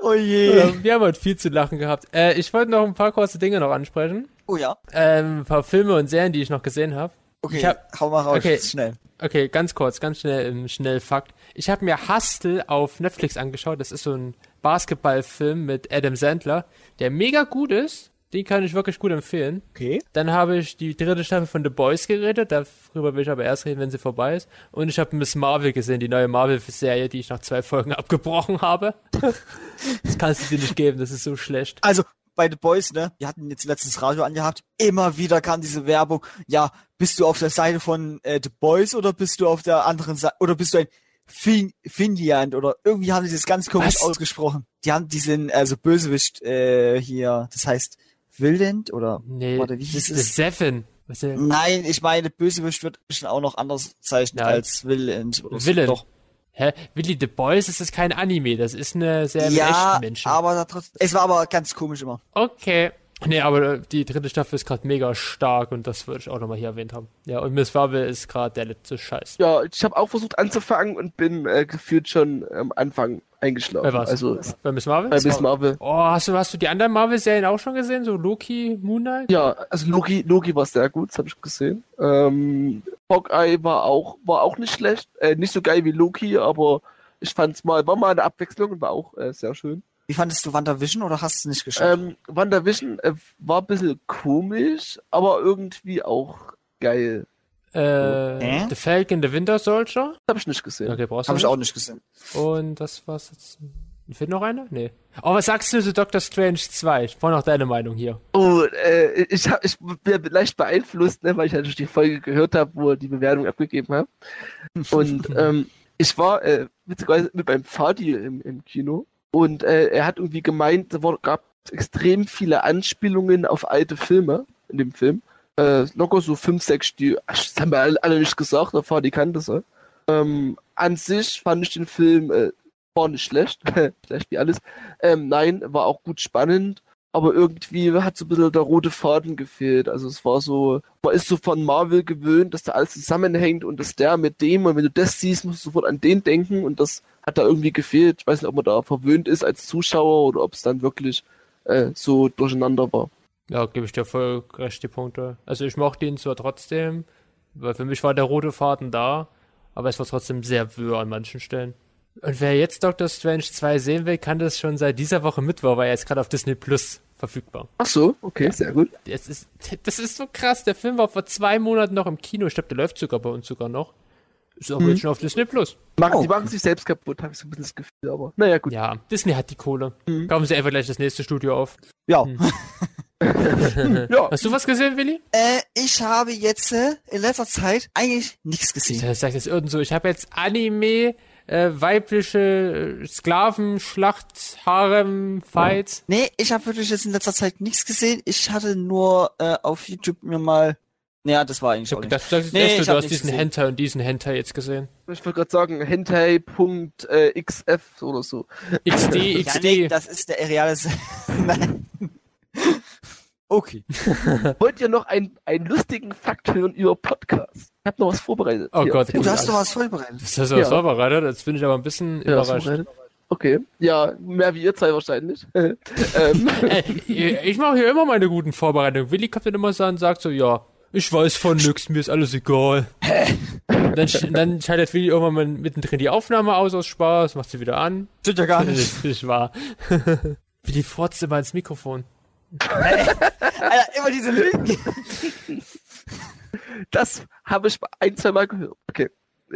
Oh je. Ähm, Wir haben heute viel zu lachen gehabt. Äh, ich wollte noch ein paar kurze Dinge noch ansprechen. Oh ja. Ähm, ein paar Filme und Serien, die ich noch gesehen habe. Okay, Ich hab- hau mal raus. okay. Schnell. Okay, ganz kurz, ganz schnell im Schnellfakt. Ich habe mir Hustle auf Netflix angeschaut. Das ist so ein Basketballfilm mit Adam Sandler, der mega gut ist. Den kann ich wirklich gut empfehlen. Okay. Dann habe ich die dritte Staffel von The Boys geredet. Darüber will ich aber erst reden, wenn sie vorbei ist. Und ich habe Miss Marvel gesehen, die neue Marvel-Serie, die ich nach zwei Folgen abgebrochen habe. das kannst du dir nicht geben, das ist so schlecht. Also, bei The Boys, ne? Wir hatten jetzt letztens Radio angehabt. Immer wieder kam diese Werbung. Ja, bist du auf der Seite von äh, The Boys oder bist du auf der anderen Seite? Oder bist du ein fin Finliand? Oder irgendwie haben sie das ganz komisch Was? ausgesprochen. Die haben diesen, also Bösewicht äh, hier, das heißt Willand oder Nee, warte, wie hieß es? Seven. Was ist denn? Nein, ich meine, Bösewicht wird bestimmt auch noch anders bezeichnet Ja. als Willand. Oder so. Villain. Doch. Hä? Willy The Boys, das ist kein Anime, das ist eine mit Ja, echten Menschen. aber. Es war aber ganz komisch immer. Okay. Nee, aber die dritte Staffel ist gerade mega stark und das würde ich auch nochmal hier erwähnt haben. Ja, und Miss Marvel ist gerade der letzte Scheiß. Ja, ich habe auch versucht anzufangen und bin äh, gefühlt schon am Anfang eingeschlafen. Bei was? Also Bei Miss Marvel? bei Miss Marvel. Oh, hast du, hast du die anderen Marvel-Serien auch schon gesehen? So Loki, Moon Knight? Ja, also Loki, Loki war sehr gut, das habe ich gesehen. Ähm, Hawkeye war auch, war auch nicht schlecht. Äh, nicht so geil wie Loki, aber ich fand's mal, war mal eine Abwechslung und war auch äh, sehr schön. Wie fandest du WandaVision oder hast du es nicht geschafft? Ähm, WandaVision äh, war ein bisschen komisch, aber irgendwie auch geil. Äh? The Falcon, The Winter Soldier? Das habe ich nicht gesehen. Okay, brauchst du Habe ich auch nicht gesehen. Und das war's jetzt. Fehlt noch einer? Nee. Oh, was sagst du zu Doctor Strange 2? Ich brauche noch deine Meinung hier. Oh, äh, ich, hab, ich bin leicht beeinflusst, ne, weil ich halt durch die Folge gehört habe, wo er die Bewertung abgegeben hat. Und ähm, ich war äh, witzigerweise mit meinem Vati im, im Kino und äh, er hat irgendwie gemeint, war- gab extrem viele Anspielungen auf alte Filme in dem Film. Äh, locker so fünf, sechs, die, das haben wir alle, alle nicht gesagt, der Vati kannte sie. Ähm, an sich fand ich den Film äh, war nicht schlecht, schlecht wie alles. Ähm, nein, war auch gut spannend, aber irgendwie hat so ein bisschen der rote Faden gefehlt. Also es war so, man ist so von Marvel gewöhnt, dass da alles zusammenhängt und dass der mit dem und wenn du das siehst, musst du sofort an den denken und das hat da irgendwie gefehlt. Ich weiß nicht, ob man da verwöhnt ist als Zuschauer oder ob es dann wirklich äh, so durcheinander war. Ja, gebe ich dir voll recht die Punkte. Also ich mochte ihn zwar trotzdem, weil für mich war der rote Faden da, aber es war trotzdem sehr wirr an manchen Stellen. Und wer jetzt Doctor Strange 2 sehen will, kann das schon seit dieser Woche Mittwoch, weil er jetzt gerade auf Disney Plus verfügbar. Ach so, okay, sehr gut. Das ist, das ist so krass. Der Film war vor zwei Monaten noch im Kino. Ich glaube, der läuft sogar bei uns sogar noch. Ist auch jetzt schon auf Disney Plus. Machen, Oh. Die machen sich selbst kaputt, habe ich so ein bisschen das Gefühl, aber naja, gut. Ja, Disney hat die Kohle. Kaufen sie einfach gleich das nächste Studio auf. Ja. Ja, Hast du was gesehen, Willi? Äh, ich habe jetzt äh, in letzter Zeit eigentlich nichts gesehen. Ich sag das irgend so. Ich habe jetzt Anime, äh, weibliche äh, Sklaven, Schlacht, Harem, Fights. Nee, ich habe wirklich jetzt in letzter Zeit nichts gesehen. Ich hatte nur äh, auf YouTube mir mal. Naja, das war eigentlich Ich auch hab gedacht, du sagst das Nee, erste, ich du hast diesen gesehen. Hentai und diesen Hentai jetzt gesehen. ich wollte gerade sagen, hentai.xf oder so. XD, Ja, XD. nee, das ist der reale. Nein. Okay. Wollt ihr noch einen, einen lustigen Fakt hören über Podcast? Ich habe noch was vorbereitet. Oh Gott, erzähl Du hast doch alles. was vorbereitet. Das hast du Ja. was vorbereitet? Jetzt bin ich aber ein bisschen Ja, überrascht. Okay, ja, mehr wie ihr zwei wahrscheinlich. ähm, ich mache hier immer meine guten Vorbereitungen. Willi kommt dann immer so und sagt so, ja, Ich weiß von nix, mir ist alles egal. Dann, dann schaltet Willi irgendwann mal mittendrin die Aufnahme aus aus Spaß, macht sie wieder an. Stimmt ja gar Das nicht. ist nicht wahr. Willi furzt immer ins Mikrofon. Alter, immer diese Lügen. Das habe ich ein, zwei Mal gehört. Okay.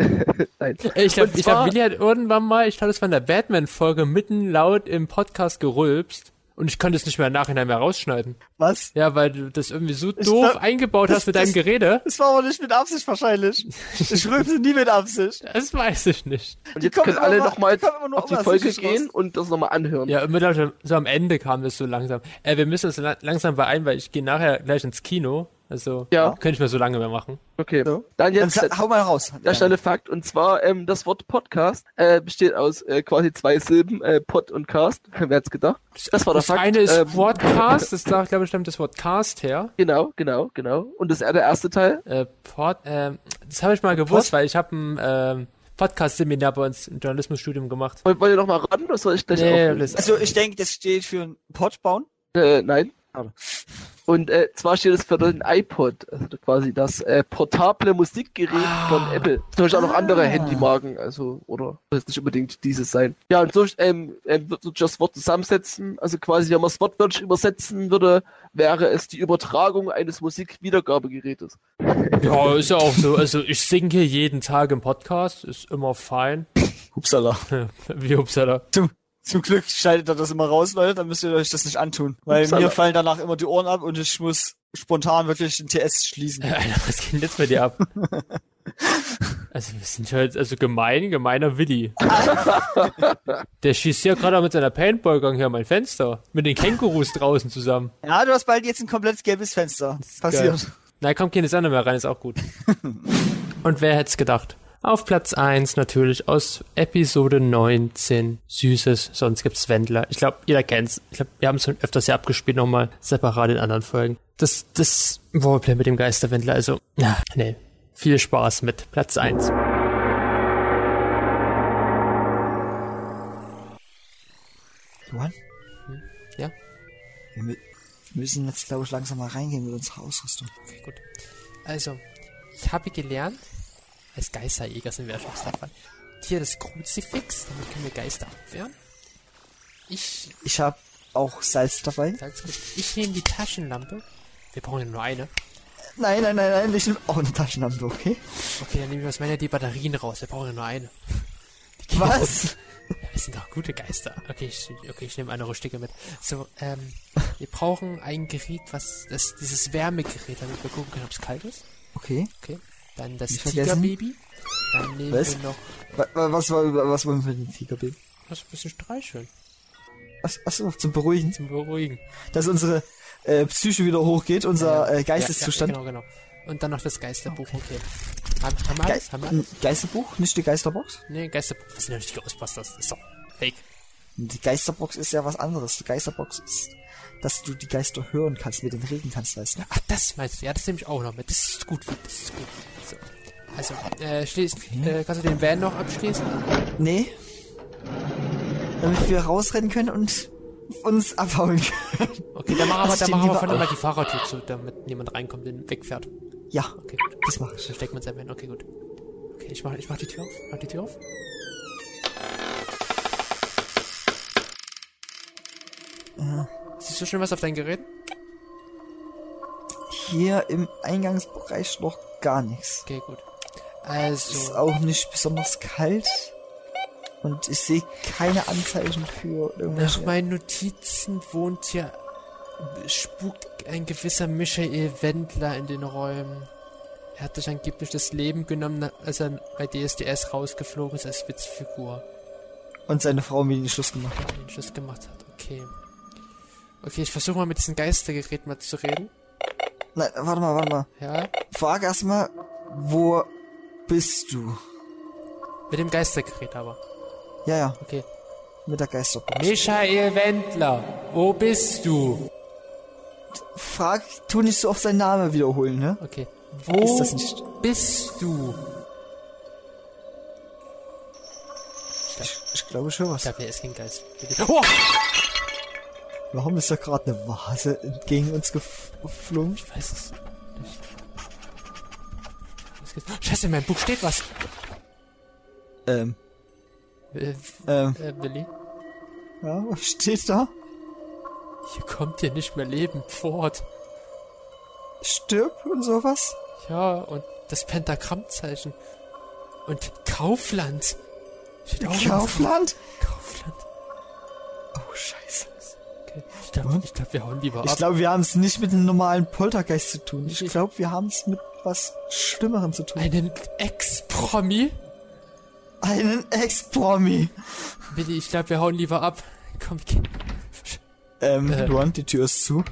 Nein. Ich glaube, ich Willi hat irgendwann mal, ich glaube, das war in der Batman-Folge, mitten laut im Podcast gerülpst. Und ich konnte es nicht mehr im Nachhinein mehr rausschneiden. Was? Ja, weil du das irgendwie so doof glaub, eingebaut das- hast mit deinem das- Gerede. Das war aber nicht mit Absicht wahrscheinlich. Ich rülpse nie mit Absicht. Das weiß ich nicht. Und jetzt können alle mal- nochmal auf die Folge psychisch raus. gehen und das nochmal anhören. Ja, immer so am Ende kam das so langsam. Äh, wir müssen uns la langsam beeilen, weil ich gehe nachher gleich ins Kino. Also, Ja. könnte ich mir so lange mehr machen. Okay. So. Dann Dann jetzt sa- hau mal raus. der schnelle Fakt. Und zwar, ähm, das Wort Podcast äh, besteht aus äh, quasi zwei Silben, äh, Pod und Cast. Wer hat's gedacht? Das war der Das Fakt. eine ist ähm, Podcast, das da, glaube ich, stammt das Wort Cast her. Genau, genau, genau. Und das ist der erste Teil. Äh, Pod, ähm, das habe ich mal gewusst, weil ich habe ein ähm, Podcast-Seminar bei uns im Journalismusstudium gemacht. Wollt wollt ihr noch mal ran oder soll ich gleich Nee, das, Also ich denke, das steht für ein Pod bauen. Äh, nein. Schade. Und äh, zwar steht es für den iPod, also quasi das äh, portable Musikgerät Ah. von Apple. Es können auch noch andere Ah. Handymarken, also oder muss nicht unbedingt dieses sein. Ja, und so ähm, ähm, wird sich das Wort zusammensetzen. Also quasi, wenn man das wortwörtlich übersetzen würde, wäre es die Übertragung eines Musikwiedergabegerätes. ja, ist ja auch so. Also, ich singe jeden Tag im Podcast, ist immer fein. Hupsala. Wie Upsala. Zum, zum Glück schneidet er das immer raus, Leute, dann müsst ihr euch das nicht antun. Weil Upsala. mir fallen danach immer die Ohren ab und ich muss spontan wirklich den TS schließen. Alter, was geht denn jetzt bei dir ab? Also, wir sind halt, also gemein, gemeiner Willi. Der schießt ja gerade mit seiner Paintball-Gang hier an mein Fenster. Mit den Kängurus draußen zusammen. Ja, du hast bald jetzt ein komplett gelbes Fenster. Passiert. Na, kommt keine Sonne mehr rein, ist auch gut. Und wer hätte es gedacht? Auf Platz 1 natürlich aus Episode 19 Süßes, sonst gibt's Wendler. Ich glaube, jeder kennt's. Ich glaube, wir haben es schon öfters ja abgespielt, nochmal separat in anderen Folgen. Das, das Roleplay mit dem Geisterwendler, also, na, nee. Viel Spaß mit Platz 1. Johann? Ja? Wir mü- müssen jetzt, glaube ich, langsam mal reingehen mit unserer Ausrüstung. Okay, gut. Also, ich habe gelernt, als Geisterjäger sind wir ja schon davon. Hier das Kruzifix, damit können wir Geister abwehren. Ich, Ich habe auch Salz dabei. ich nehme die Taschenlampe. Wir brauchen ja nur eine. Nein, nein, nein, nein, ich nehme auch eine Taschenlampe, okay? Okay, dann nehme ich aus meiner die Batterien raus. Wir brauchen ja nur eine. Was? Das sind doch gute Geister. Okay, ich, okay, ich nehme eine Rustige mit. So, ähm, wir brauchen ein Gerät, was, das, dieses Wärmegerät, damit wir gucken können, ob es kalt ist. Okay. Okay. Dann das. Tigerbaby. Dann nehmen Was? wir noch Wa- wa- Was, war, was wollen wir mit dem Tigerbaby? was ein bisschen streicheln. Ach, achso, zum Beruhigen. Zum Beruhigen. Dass unsere äh, Psyche wieder hochgeht, unser äh, Geisteszustand. Ja, ja, genau, genau. Und dann noch das Geisterbuch, okay. Haben, haben wir Ge alles? Haben wir ein alles? Geisterbuch, nicht die Geisterbox? Nee, Geisterbuch. Was sind denn die Ghostbusters? Das ist doch fake. Die Geisterbox ist ja was anderes. Die Geisterbox ist, dass du die Geister hören kannst, mit den reden kannst, weißt du? Ach, das meinst du? Ja, das nehme ich auch noch mit. Das ist gut, das ist gut. So. Also, äh, schließ, äh, kannst du den Van noch abschließen? Nee. Damit wir rausrennen können und uns abhauen können. Okay, dann machen wir, dann machen wir von immer die Fahrertür zu, damit niemand reinkommt und wegfährt. Ja, Okay, gut. das mach ich. Dann steckt man sein Van. Okay, gut. Okay, ich mach, ich mach die Tür auf. Mach die Tür auf. Siehst du schon was auf dein Gerät? Hier im Eingangsbereich noch gar nichts. Okay, gut. Ist Also, auch nicht besonders kalt. Und ich sehe keine Anzeichen für nach irgendwelche... meinen Notizen wohnt hier, spukt ein gewisser Michael Wendler in den Räumen. Er hat sich angeblich das Leben genommen, als er bei DSDS rausgeflogen ist als Witzfigur. Und seine Frau mit den Schluss gemacht hat. den Schluss gemacht hat. Okay. Okay, ich versuche mal mit diesem Geistergerät mal zu reden. Nein, warte mal, warte mal. Ja. Frag erstmal, wo bist du? Mit dem Geistergerät aber. Ja, ja, Okay. mit der Geisterbox. Michael Wendler, wo bist du? Frag, tu nicht so oft seinen Namen wiederholen, ne? Okay. Ist Wo das nicht? bist du? Ich, ich glaube, ich höre Ich was. glaube, er ist kein Geist. Oh! Warum ist da gerade eine Vase entgegen uns gef- geflogen? Ich weiß es nicht. Was geht's? Scheiße, in meinem Buch steht was. Ähm, Äh, ähm, äh, Willi, ja, was steht da? hier kommt ihr nicht mehr lebend fort. Stirb und sowas? Ja, und das Pentagrammzeichen. Und Kaufland. Steht auch Kaufland? Kaufland. Oh, scheiße. Okay. Ich glaube, ich glaub, wir hauen lieber Ich ab. glaube, wir haben es nicht mit einem normalen Poltergeist zu tun. Ich glaube, wir haben es mit was Schlimmerem zu tun. Einen Ex-Promi? Einen Ex-Promi. Willi, ich glaube, wir hauen lieber ab. Komm, geh. Ähm, Äh. Luan, die Tür ist zu.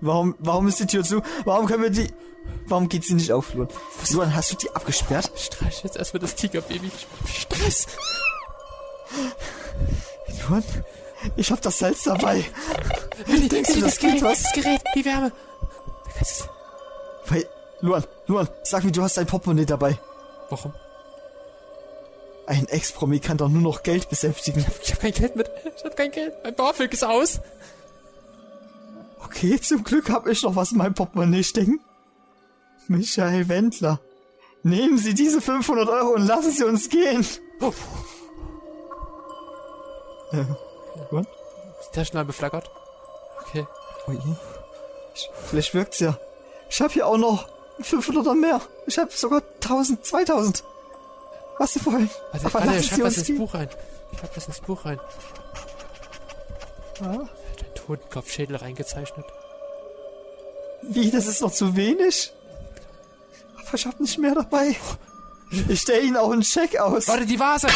Warum, warum ist die Tür zu? Warum können wir die... Warum geht sie nicht auf, Luan? Luan, hast du die abgesperrt? Streich jetzt erstmal das Tigerbaby. Stress. Luan, ich hab das Salz dabei. Willi, Denkst du, Willi, das das Gerät, bringt was? das Gerät, die Wärme. Weil, Luan, Luan, sag mir, du hast dein Portemonnaie dabei. Warum? Ein Ex-Promi kann doch nur noch Geld besänftigen. Ich habe kein Geld mit. Ich habe kein Geld. Mein BAföG ist aus. Okay, zum Glück hab ich noch was in meinem Portemonnaie stecken. Michael Wendler. Nehmen Sie diese 500 Euro und lassen Sie uns gehen. Oh. Luan? Die Taschenlampe flackert. Okay. Oh je. Ich, vielleicht wirkt's ja. Ich hab hier auch noch 500 oder mehr. Ich hab sogar 1000, 2000. Was Sie wollen. Warte, Aber warte, schreib uns ins gehen. Buch rein. Schreib das ins Buch rein. Ah, Dein Totenkopfschädel reingezeichnet. wie, das ist noch zu wenig? Aber ich hab nicht mehr dabei. Ich stell Ihnen auch einen Scheck aus. Warte, die Vase!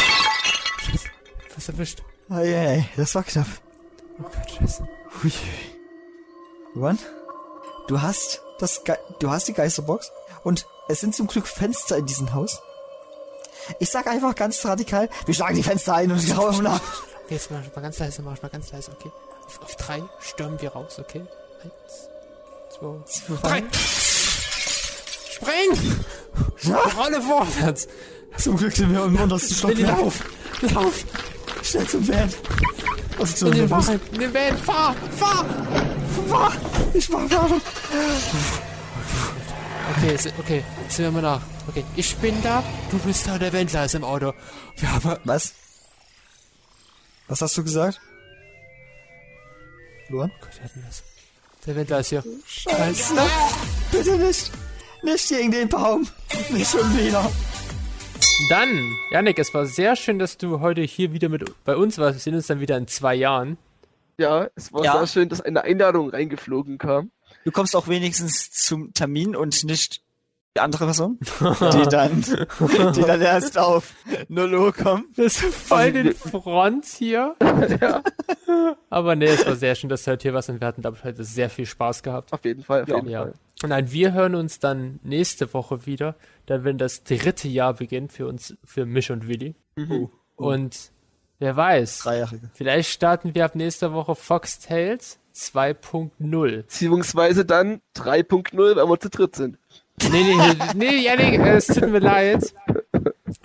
Was erwischt? Ei, ei, ei, das war knapp. Oh Gott, scheiße. Hui. Juan, du hast das Ge du hast die Geisterbox und es sind zum Glück Fenster in diesem Haus. Ich sag einfach ganz radikal, wir schlagen die Fenster ein und grauen nach. Okay, jetzt mach ich mal ganz leise, mach mal ganz leise, okay? Auf, auf drei stürmen wir raus, okay? Eins, zwei, drei. Spring! Rolle vorwärts! Zum Glück sind wir im untersten Stockwerk. lauf! Lauf! Schnell zum Van. Also zu In den unserem Bus. Wagen! In den Van! Fahr! Fahr! Fahr! Ich mach fahren. Okay, okay, sind wir mal nach. Okay, ich bin da, du bist da, der Wendler ist im Auto. Wir haben... Was? Was hast du gesagt? Luan? Gott, hatten das. Der Wendler ist hier. Scheiße. Bitte nicht. Nicht gegen den Baum. Nicht schon wieder. Dann, Janik, es war sehr schön, dass du heute hier wieder mit bei uns warst. Wir sehen uns dann wieder in zwei Jahren. Ja, es war Ja. sehr schön, dass eine Einladung reingeflogen kam. Du kommst auch wenigstens zum Termin und nicht die andere Person, die dann, die dann erst auf 0 Uhr kommt. Das ist voll den Front hier. Aber nee, es war sehr schön, dass du heute hier warst und wir hatten, glaube ich, heute sehr viel Spaß gehabt. Auf jeden Fall, auf jeden Ja. Fall. Und nein, wir hören uns dann nächste Woche wieder, dann wenn das dritte Jahr beginnt für uns, für mich und Willi. Und wer weiß, Dreijährige. vielleicht starten wir ab nächster Woche Fox Tales 2.0. Beziehungsweise dann 3.0, weil wir zu dritt sind. Nee, nee, nee, nee, Janik, äh, es tut mir leid.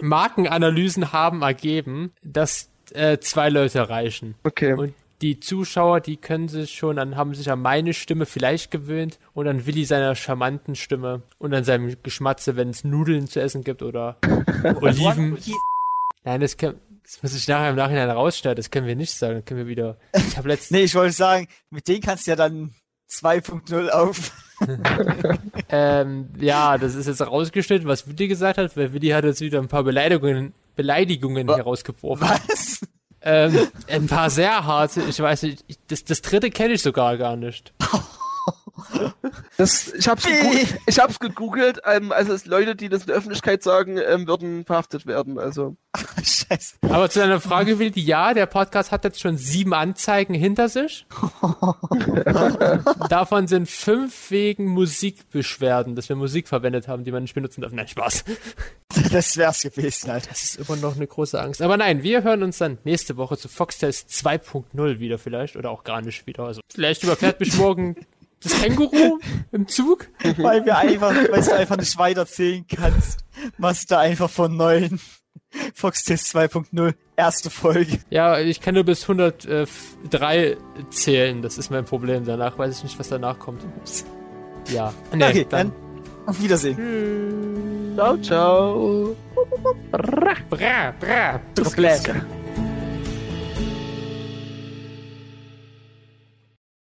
Markenanalysen haben ergeben, dass äh, zwei Leute reichen. Okay. Und die Zuschauer, die können sich schon, dann haben sich an meine Stimme vielleicht gewöhnt und an Willi seiner charmanten Stimme und an seinem Geschmatze, wenn es Nudeln zu essen gibt oder Oliven. Nein, das, kann, das muss ich nachher im Nachhinein rausstellen, das können wir nicht sagen. Dann können wir wieder. Ich habe letztens. Nee, ich wollte sagen, mit denen kannst du ja dann 2.0 auf. Ähm, ja, das ist jetzt rausgeschnitten, was Willi gesagt hat, weil Willi hat jetzt wieder ein paar Beleidigungen, Beleidigungen herausgeworfen. Was? Ähm, ein paar sehr harte, ich weiß nicht, ich, das, das dritte kenne ich sogar gar nicht. Das, ich hab's, gegoogelt, ich hab's gegoogelt, ähm, also es Leute, die das in der Öffentlichkeit sagen, ähm, würden verhaftet werden. Also Scheiße. Aber zu deiner Frage, Willi, ja, der Podcast hat jetzt schon sieben Anzeigen hinter sich. Davon sind fünf wegen Musikbeschwerden, dass wir Musik verwendet haben, die man nicht benutzen darf. Nein, Spaß. Das wär's gewesen, Alter. Das ist immer noch eine große Angst. Aber nein, wir hören uns dann nächste Woche zu Foxtails 2.0 wieder vielleicht. Oder auch gar nicht wieder. Also vielleicht überfährt mich morgen das Känguru im Zug. Weil wir einfach, weil du einfach nicht weiterzählen kannst, machst du einfach von neuen Foxtest 2.0 erste Folge. Ja, ich kann nur bis 103 zählen. Das ist mein Problem. Danach weiß ich nicht, was danach kommt. Ja. Nee, okay, dann auf Wiedersehen. Tschüss. Ciao, ciao. Bra, bra. Bläser.